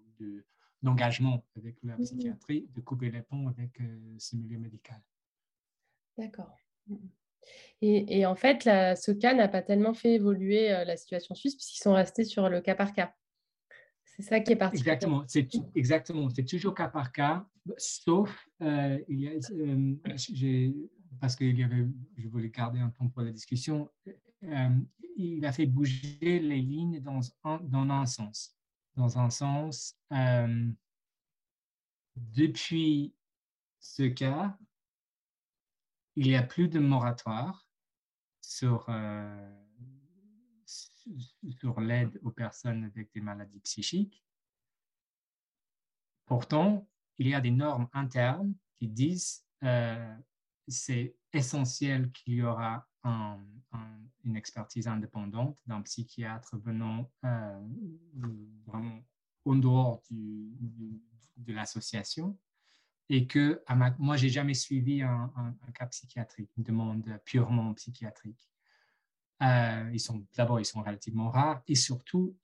d'engagement avec la mm-hmm. psychiatrie, de couper les ponts avec euh, ce milieu médical. D'accord. Mm-hmm. Et, en fait, ce cas n'a pas tellement fait évoluer euh, la situation suisse puisqu'ils sont restés sur le cas par cas. C'est ça qui est particulier. Exactement, c'est exactement, c'est toujours cas par cas, sauf euh, euh, parce que y avait, je voulais garder un temps pour la discussion, il a fait bouger les lignes dans un, dans un sens. Dans un sens, depuis ce cas, il n'y a plus de moratoire sur, euh, sur l'aide aux personnes avec des maladies psychiques. Pourtant, il y a des normes internes qui disent euh, c'est essentiel qu'il y aura une expertise indépendante d'un psychiatre venant euh, vraiment en dehors de l'association et que à ma, moi, j'ai jamais suivi un, cas psychiatrique, une demande purement psychiatrique. Euh, d'abord, ils sont relativement rares et surtout,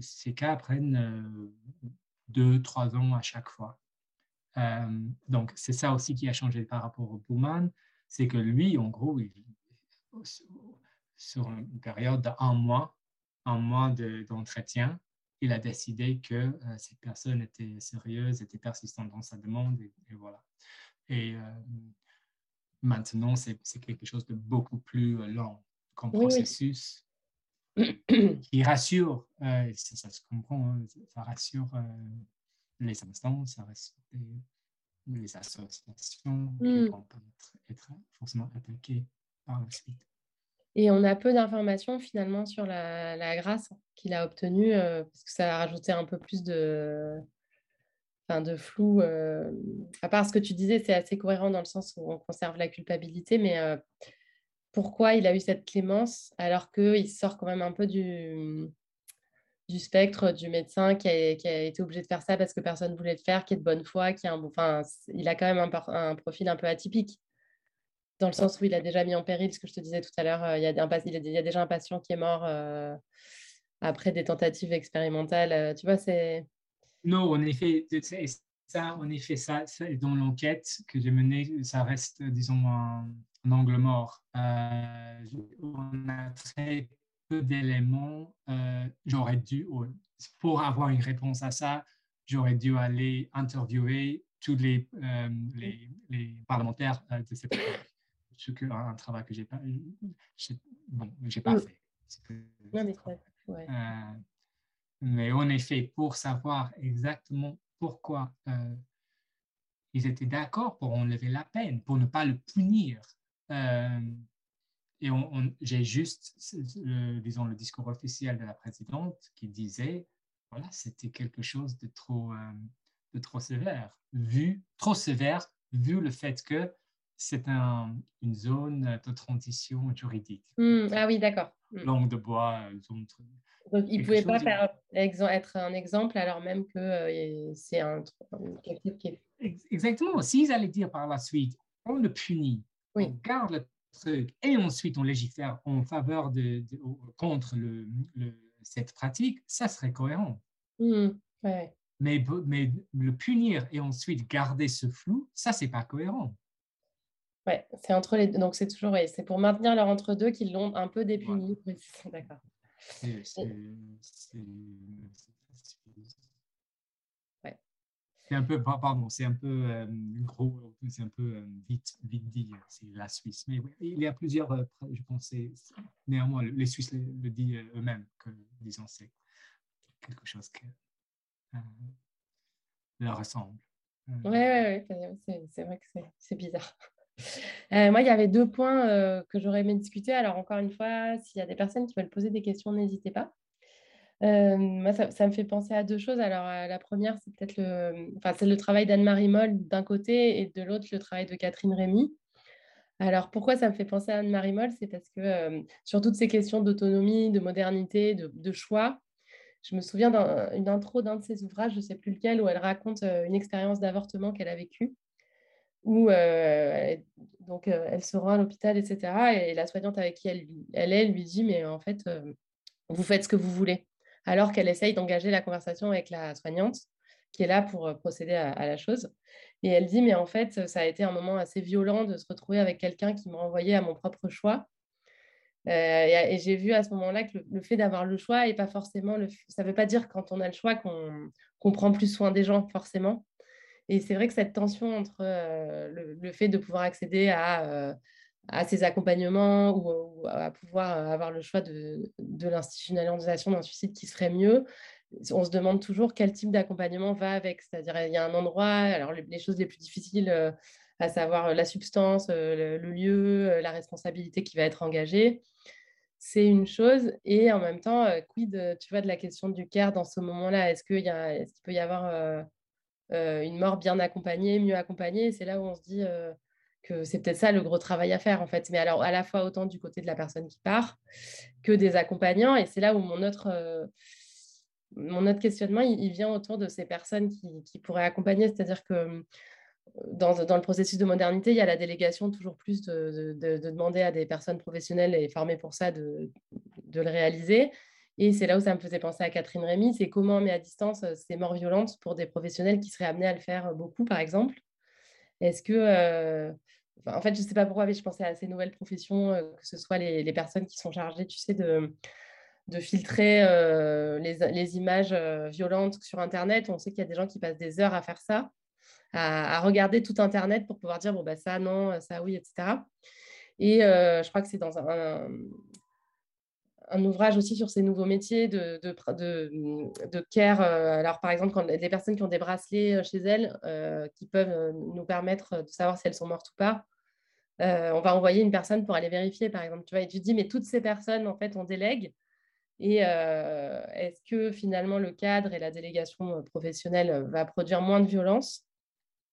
ces cas prennent euh, deux, trois ans à chaque fois. Euh, donc, c'est ça aussi qui a changé par rapport au Bowman, c'est que lui, en gros, sur une période d'un mois, un mois d'entretien, il a décidé que euh, cette personne était sérieuse, était persistante dans sa demande, et, voilà. Et euh, maintenant, c'est quelque chose de beaucoup plus lent comme processus qui rassure, ça, se comprend, hein, ça rassure instances, ça rassure les, associations qui ne hmm. vont pas être, forcément attaquées par la suite. Et on a peu d'informations finalement sur la, grâce qu'il a obtenue, euh, parce que ça a rajouté un peu plus de, enfin, de flou. Euh, à part ce que tu disais, c'est assez cohérent dans le sens où on conserve la culpabilité, mais euh, pourquoi il a eu cette clémence alors qu'il sort quand même un peu du, du spectre du médecin qui a, été obligé de faire ça parce que personne ne voulait le faire, qui est de bonne foi, qui a un, enfin, il a quand même un, profil un peu atypique dans le sens où il a déjà mis en péril ce que je te disais tout à l'heure. Euh, il, y a déjà un patient qui est mort euh, après des tentatives expérimentales. Euh, tu vois, c'est. Non, en effet, ça, en effet, ça, dans l'enquête que j'ai menée, ça reste, disons, un, angle mort. D'éléments. j'aurais dû, pour avoir une réponse à ça, j'aurais dû aller interviewer tous les, les, les parlementaires de cette ce que, un travail que j'ai pas, bon, j'ai pas fait. mais, euh, mais en effet, pour savoir exactement pourquoi euh, ils étaient d'accord pour enlever la peine, pour ne pas le punir. Euh, et on, j'ai juste, disons, le discours officiel de la présidente qui disait, voilà, c'était quelque chose de trop, de trop sévère, vu, trop sévère, vu le fait que c'est une zone de transition juridique. Mmh, ah oui, d'accord. Mmh. Langue de bois, zone. Donc, il ne pouvait pas faire être un exemple alors même que euh, c'est un, quelque qui est... Exactement. S'ils allaient dire par la suite, on le punit, on garde le truc et ensuite on légifère en faveur de, contre le, cette pratique, ça serait cohérent. Mmh, mais, mais le punir et ensuite garder ce flou, ça, c'est pas cohérent. Ouais, c'est entre les deux. Donc, c'est toujours, c'est pour maintenir leur entre-deux qu'ils l'ont un peu dépuni. D'accord. C'est un peu, pardon, c'est un peu euh, gros, c'est un peu euh, vite, vite dit, c'est la Suisse. Mais il y a plusieurs, euh, je pense, néanmoins, les Suisses le, disent eux-mêmes, que disons, c'est quelque chose qui leur ressemble. Oui, ouais, ouais, c'est vrai que c'est bizarre. Moi, il y avait deux points que j'aurais aimé discuter. Alors, encore une fois, s'il y a des personnes qui veulent poser des questions, n'hésitez pas. Euh, moi, ça, me fait penser à deux choses. Alors, la première, c'est peut-être le, enfin, le travail d'Anne-Marie Moll d'un côté et de l'autre, le travail de Catherine Rémy. Alors, pourquoi ça me fait penser à Anne-Marie Moll? C'est parce que sur toutes ces questions d'autonomie, de modernité, de, choix, je me souviens d'une intro d'un de ses ouvrages, je ne sais plus lequel, où elle raconte une expérience d'avortement qu'elle a vécue où euh, donc, euh, elle se rend à l'hôpital, etc. Et la soignante avec qui elle, elle est lui dit, mais en fait, euh, vous faites ce que vous voulez. Alors qu'elle essaye d'engager la conversation avec la soignante qui est là pour procéder à, la chose. Et elle dit, mais en fait, ça a été un moment assez violent de se retrouver avec quelqu'un qui m'a envoyé à mon propre choix. et, j'ai vu à ce moment-là que le, fait d'avoir le choix et pas forcément, le, ça ne veut pas dire quand on a le choix qu'on prend plus soin des gens, forcément. Et c'est vrai que cette tension entre euh, le, fait de pouvoir accéder à, euh, à ces accompagnements ou, à pouvoir avoir le choix de, de l'institutionnalisation d'un suicide qui serait mieux, on se demande toujours quel type d'accompagnement va avec. C'est-à-dire, il y a un endroit, alors les, choses les plus difficiles, euh, à savoir la substance, le, lieu, la responsabilité qui va être engagée, c'est une chose. Et en même temps, quid, tu vois, de la question du care dans ce moment-là? Est-ce qu'il est qu'il peut y avoir euh, une mort bien accompagnée, mieux accompagnée? C'est là où on se dit euh, que c'est peut-être ça le gros travail à faire en fait. Mais alors à la fois autant du côté de la personne qui part que des accompagnants. Et c'est là où mon autre, euh, mon autre questionnement, il, vient autour de ces personnes qui, pourraient accompagner. C'est-à-dire que dans, le processus de modernité, il y a la délégation toujours plus de, demander à des personnes professionnelles et formées pour ça de, de le réaliser. Et c'est là où ça me faisait penser à Catherine Rémy, c'est comment on met à distance euh, ces morts violentes pour des professionnels qui seraient amenés à le faire euh, beaucoup, par exemple. Est-ce que, euh, en fait, je ne sais pas pourquoi, mais je pensais à ces nouvelles professions, que ce soit les, personnes qui sont chargées, tu sais, de, filtrer les, les, images violentes sur Internet. On sait qu'il y a des gens qui passent des heures à faire ça, à, regarder tout Internet pour pouvoir dire, bon, bah, ça, non, ça, oui, etc. Et je crois que c'est dans un ouvrage aussi sur ces nouveaux métiers de, de, de, care. Euh, alors, par exemple, quand les personnes qui ont des bracelets euh, chez elles, euh, qui peuvent nous permettre de savoir si elles sont mortes ou pas, on va envoyer une personne pour aller vérifier, par exemple. Tu vois, et tu dis, mais toutes ces personnes, en fait, on délègue. Et est-ce que finalement le cadre et la délégation professionnelle va produire moins de violence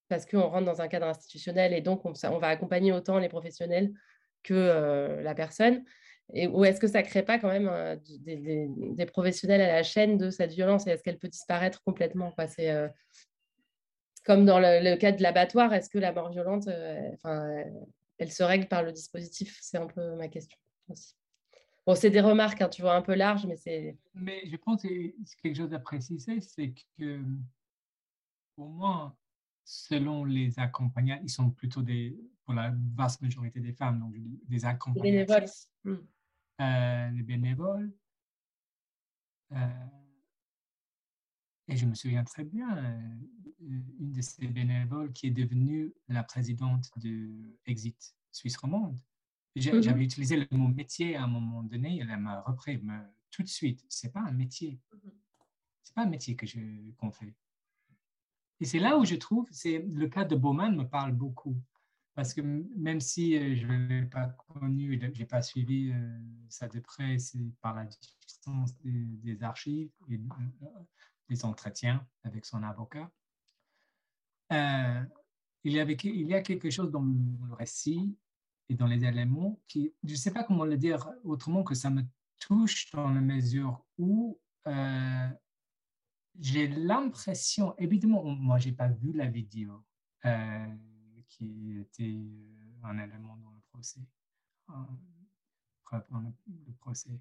parce qu'on rentre dans un cadre institutionnel et donc on, on va accompagner autant les professionnels que la personne? Et, ou est-ce que ça ne crée pas quand même euh, des, professionnels à la chaîne de cette violence et est-ce qu'elle peut disparaître complètement C'est euh, comme dans le, cas de l'abattoir, est-ce que la mort violente, euh, enfin, elle se règle par le dispositif? C'est un peu ma question aussi. Bon, c'est des remarques, hein, tu vois, un peu larges, mais c'est... Mais je pense que quelque chose à préciser, c'est que pour moi, selon les accompagnants, ils sont plutôt des, pour la vaste majorité des femmes, donc des accompagnants. Mmh. Euh, les bénévoles. Euh, et je me souviens très bien, euh, une de ces bénévoles qui est devenue la présidente de Exit Suisse romande. Mmh j'avais utilisé le mot métier à un moment donné, elle m'a repris tout de suite. C'est pas un métier. Mmh c'est pas un métier que je qu'on fait. Et c'est là où je trouve, c'est le cas de Bowman me parle beaucoup parce que même si euh, je ne l'ai pas connu, je n'ai pas suivi euh, ça de près, c'est par la distance des, archives et euh, des entretiens avec son avocat. il, y il y a quelque chose dans le récit et dans les éléments qui, je ne sais pas comment le dire autrement que ça me touche dans la mesure où j'ai l'impression, évidemment, moi, je n'ai pas vu la vidéo qui était euh, un élément dans le procès, dans le procès.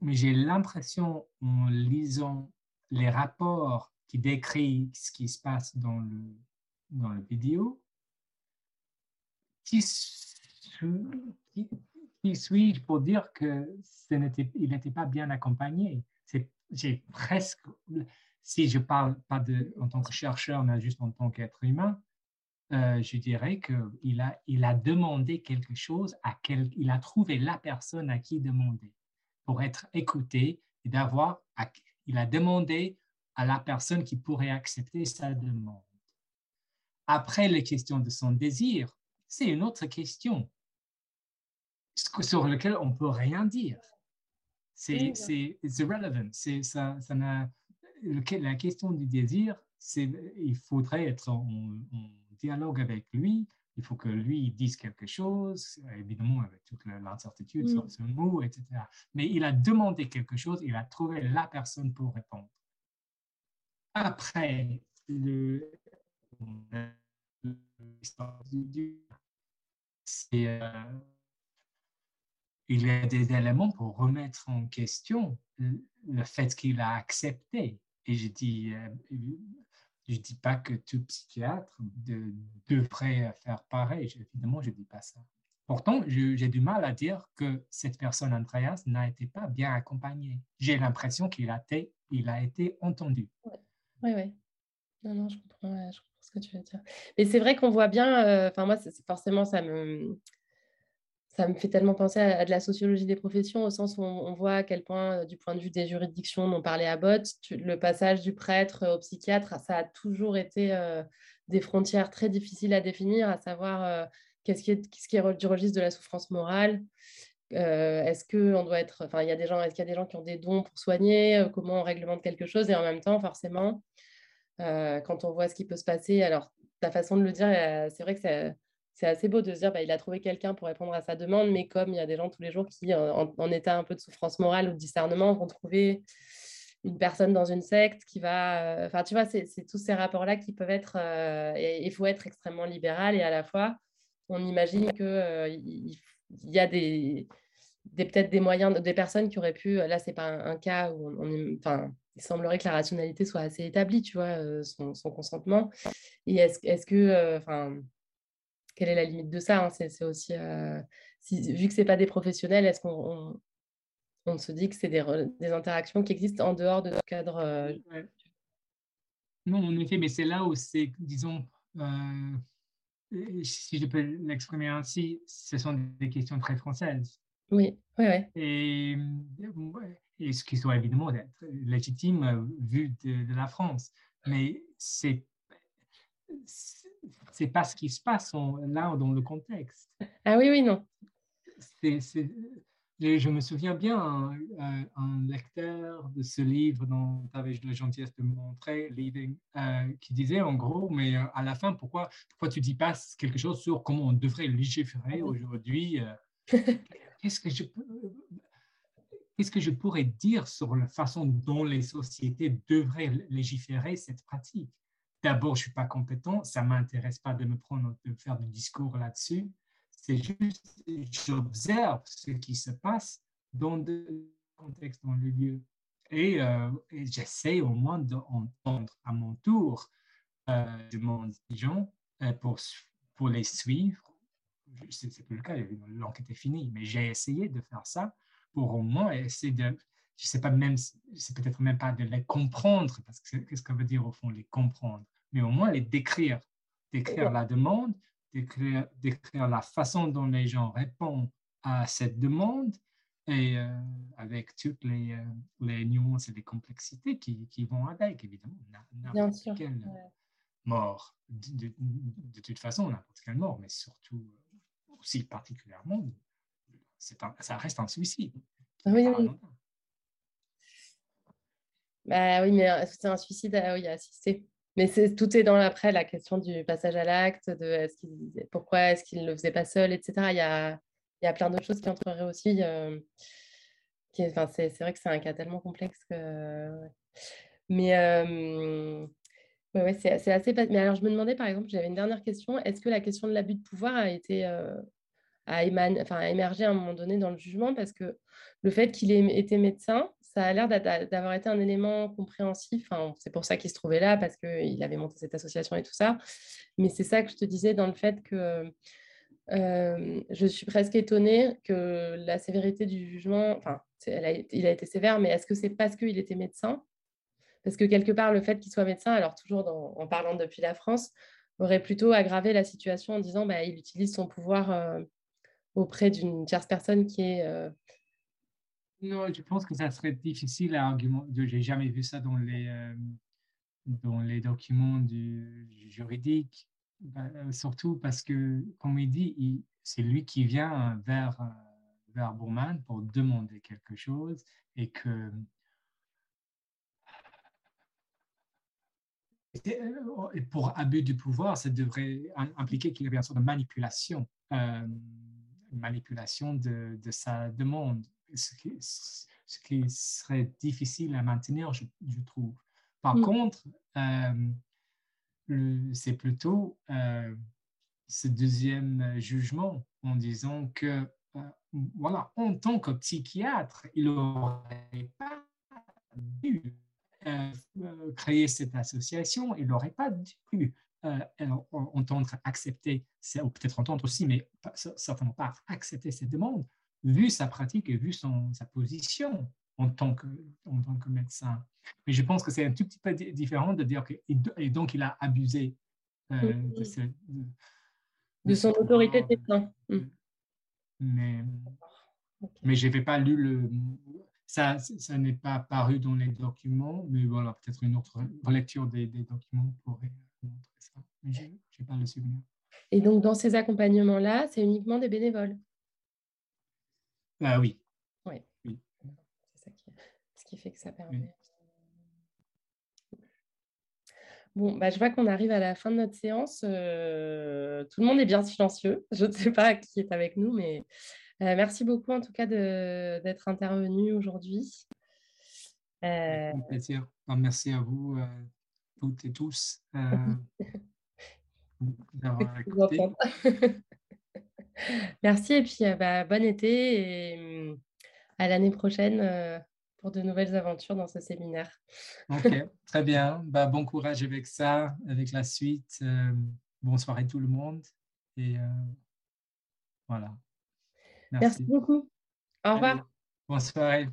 Mais j'ai l'impression, en lisant les rapports qui décrivent ce qui se passe dans le, dans la vidéo, qui, qui, suis-je pour dire que ce n'était, il n'était pas bien accompagné? J'ai presque, si je parle pas de, en tant que chercheur, mais juste en tant qu'être humain, euh, je dirais qu'il a, il a demandé quelque chose, à quel, il a trouvé la personne à qui demander pour être écouté et d'avoir, il a demandé à la personne qui pourrait accepter sa demande. Après, les questions de son désir, c'est une autre question sur laquelle on ne peut rien dire. C'est irrelevant. Ça, ça la question du désir, il faudrait être en dialogue avec lui, il faut que lui dise quelque chose, évidemment avec toute l'incertitude sur mm. ce mot, etc. Mais il a demandé quelque chose, il a trouvé la personne pour répondre. Après, le, euh, il y a des éléments pour remettre en question le fait qu'il a accepté. Et je dis, euh, je ne dis pas que tout psychiatre devrait faire pareil. Évidemment, je ne dis pas ça. Pourtant, j'ai du mal à dire que cette personne, Andreas, n'a été pas bien accompagnée. J'ai l'impression qu'il a, été, a été entendu. Oui, oui. Non, non, je comprends, je comprends, ce que tu veux dire. Mais c'est vrai qu'on voit bien, euh, enfin, moi, forcément, ça me, ça me fait tellement penser à, de la sociologie des professions, au sens où on, voit à quel point, euh, du point de vue des juridictions dont parlait Abbott, le passage du prêtre au psychiatre, ça a toujours été euh, des frontières très difficiles à définir, à savoir euh, qu'est-ce qui est, ce qui est du registre de la souffrance morale. est-ce que on doit être, enfin, il y a des gens, est-ce qu'il y a des gens qui ont des dons pour soigner Comment on réglemente quelque chose Et en même temps, forcément, quand on voit ce qui peut se passer, alors ta façon de le dire, c'est vrai que c'est c'est assez beau de se dire bah, il a trouvé quelqu'un pour répondre à sa demande, mais comme il y a des gens tous les jours qui, en, état un peu de souffrance morale ou de discernement, vont trouver une personne dans une secte qui va. Euh, enfin, tu vois, c'est tous ces rapports-là qui peuvent être. Euh, il faut être extrêmement libéral et à la fois, on imagine qu'il euh, y a des, peut-être des moyens, des personnes qui auraient pu. Là, c'est pas un, cas où enfin, il semblerait que la rationalité soit assez établie, tu vois, son, son consentement. Et est-ce est que. Enfin quelle est la limite de ça hein. C'est aussi, vu que ce n'est pas des professionnels, est-ce qu'on on, se dit que c'est des, des, interactions qui existent en dehors de ce cadre Non, en effet, mais c'est là où c'est, disons, si je peux l'exprimer ainsi, ce sont des questions très françaises. Oui, oui, oui. Et, et ce qui soit évidemment légitime vu de, de la France. Mais c'est c'est pas ce qui se passe là dans le contexte. Ah oui, oui, non. je me souviens bien, un, un, lecteur de ce livre dont tu avais la gentillesse de me montrer, Leaving, euh, qui disait en gros, mais euh, à la fin, pourquoi, pourquoi tu dis pas quelque chose sur comment on devrait légiférer ah aujourd'hui euh? Qu'est-ce que je Qu'est-ce que je pourrais dire sur la façon dont les sociétés devraient légiférer cette pratique? D'abord, je ne suis pas compétent, ça ne m'intéresse pas de me prendre, de faire du discours là-dessus. C'est juste, j'observe ce qui se passe dans le contexte, dans le lieu. Et, euh, j'essaie au moins d'entendre à mon tour euh, de mon gens euh, pour, pour les suivre. Ce n'est plus le cas, l'enquête est finie, mais j'ai essayé de faire ça pour au moins essayer de, je sais pas même, c'est peut-être même pas de les comprendre, parce que qu'est-ce que veut dire au fond, les comprendre, mais au moins les décrire, décrire la demande, décrire, décrire la façon dont les gens répondent à cette demande et euh, avec toutes les, euh, les, nuances et les complexités qui, qui vont avec, évidemment. N'importe quelle mort, de, de, toute façon, n'importe quelle mort, mais surtout euh, aussi particulièrement ça reste un suicide. Oui, oui. Bah oui, mais c'est un suicide à, oui, assister. Mais tout est dans l'après, la question du passage à l'acte, pourquoi est-ce qu'il ne le faisait pas seul, etc. Il y a, a plein d'autres choses qui entreraient aussi. Euh, enfin, c'est, vrai que c'est un cas tellement complexe que. Mais euh, ouais, c'est, assez. Mais alors, je me demandais, par exemple, j'avais une dernière question. Est-ce que la question de l'abus de pouvoir a été a, enfin, émergé à un moment donné dans le jugement? Parce que le fait qu'il ait été médecin, ça a l'air d'avoir été un élément compréhensif. C'est pour ça qu'il se trouvait là, parce qu'il avait monté cette association et tout ça. Mais c'est ça que je te disais dans le fait que euh, je suis presque étonnée que la sévérité du jugement, enfin, il a été sévère, mais est-ce que c'est parce qu'il était médecin? Parce que quelque part, le fait qu'il soit médecin, alors toujours en parlant depuis la France, aurait plutôt aggravé la situation en disant bah, il utilise son pouvoir euh, auprès d'une tierce personne qui est... Euh, non, je pense que ça serait difficile à argumenter. Je n'ai jamais vu ça dans les, euh, dans les documents du, bah, euh, surtout parce que, comme il dit, c'est lui qui vient vers, vers Bourman pour demander quelque chose et que pour abus du pouvoir, ça devrait impliquer qu'il y ait une sorte de manipulation manipulation de, de, sa demande, ce qui, ce qui, serait difficile à maintenir, je, trouve. Par mm. contre, euh, c'est plutôt euh, ce deuxième jugement en disant que, euh, voilà, en tant que psychiatre, il n'aurait pas dû créer cette association, il n'aurait pas dû euh, entendre, accepter, ou peut-être entendre aussi, mais certainement pas accepter cette demande, vu sa pratique et vu son, sa position en tant, que, en tant que médecin. Mais je pense que c'est un tout petit peu différent de dire que, et donc il a abusé euh, de, de, son autorité de médecin. Mm. Mais, mais je n'avais pas lu le. Ça, ça n'est pas paru dans les documents, mais voilà, peut-être une autre relecture des, des documents pourrait montrer ça mais je n'ai pas le souvenir. Et donc, dans ces accompagnements-là, c'est uniquement des bénévoles? Ah, Oui. oui. C'est ça qui, ce qui fait que ça permet. Bon, bah, je vois qu'on arrive à la fin de notre séance. Euh, tout le monde est bien silencieux. Je ne sais pas qui est avec nous, mais euh, merci beaucoup en tout cas d'être intervenu aujourd'hui. Euh... plaisir. Merci à vous toutes et tous. Merci et puis euh, bah, bon été et mm, à l'année prochaine euh, pour de nouvelles aventures dans ce séminaire. Ok, très bien. Bah, bon courage avec ça, avec la suite. Euh, bonsoir à tout le monde Et voilà. Merci. beaucoup. Au revoir. bonne soirée.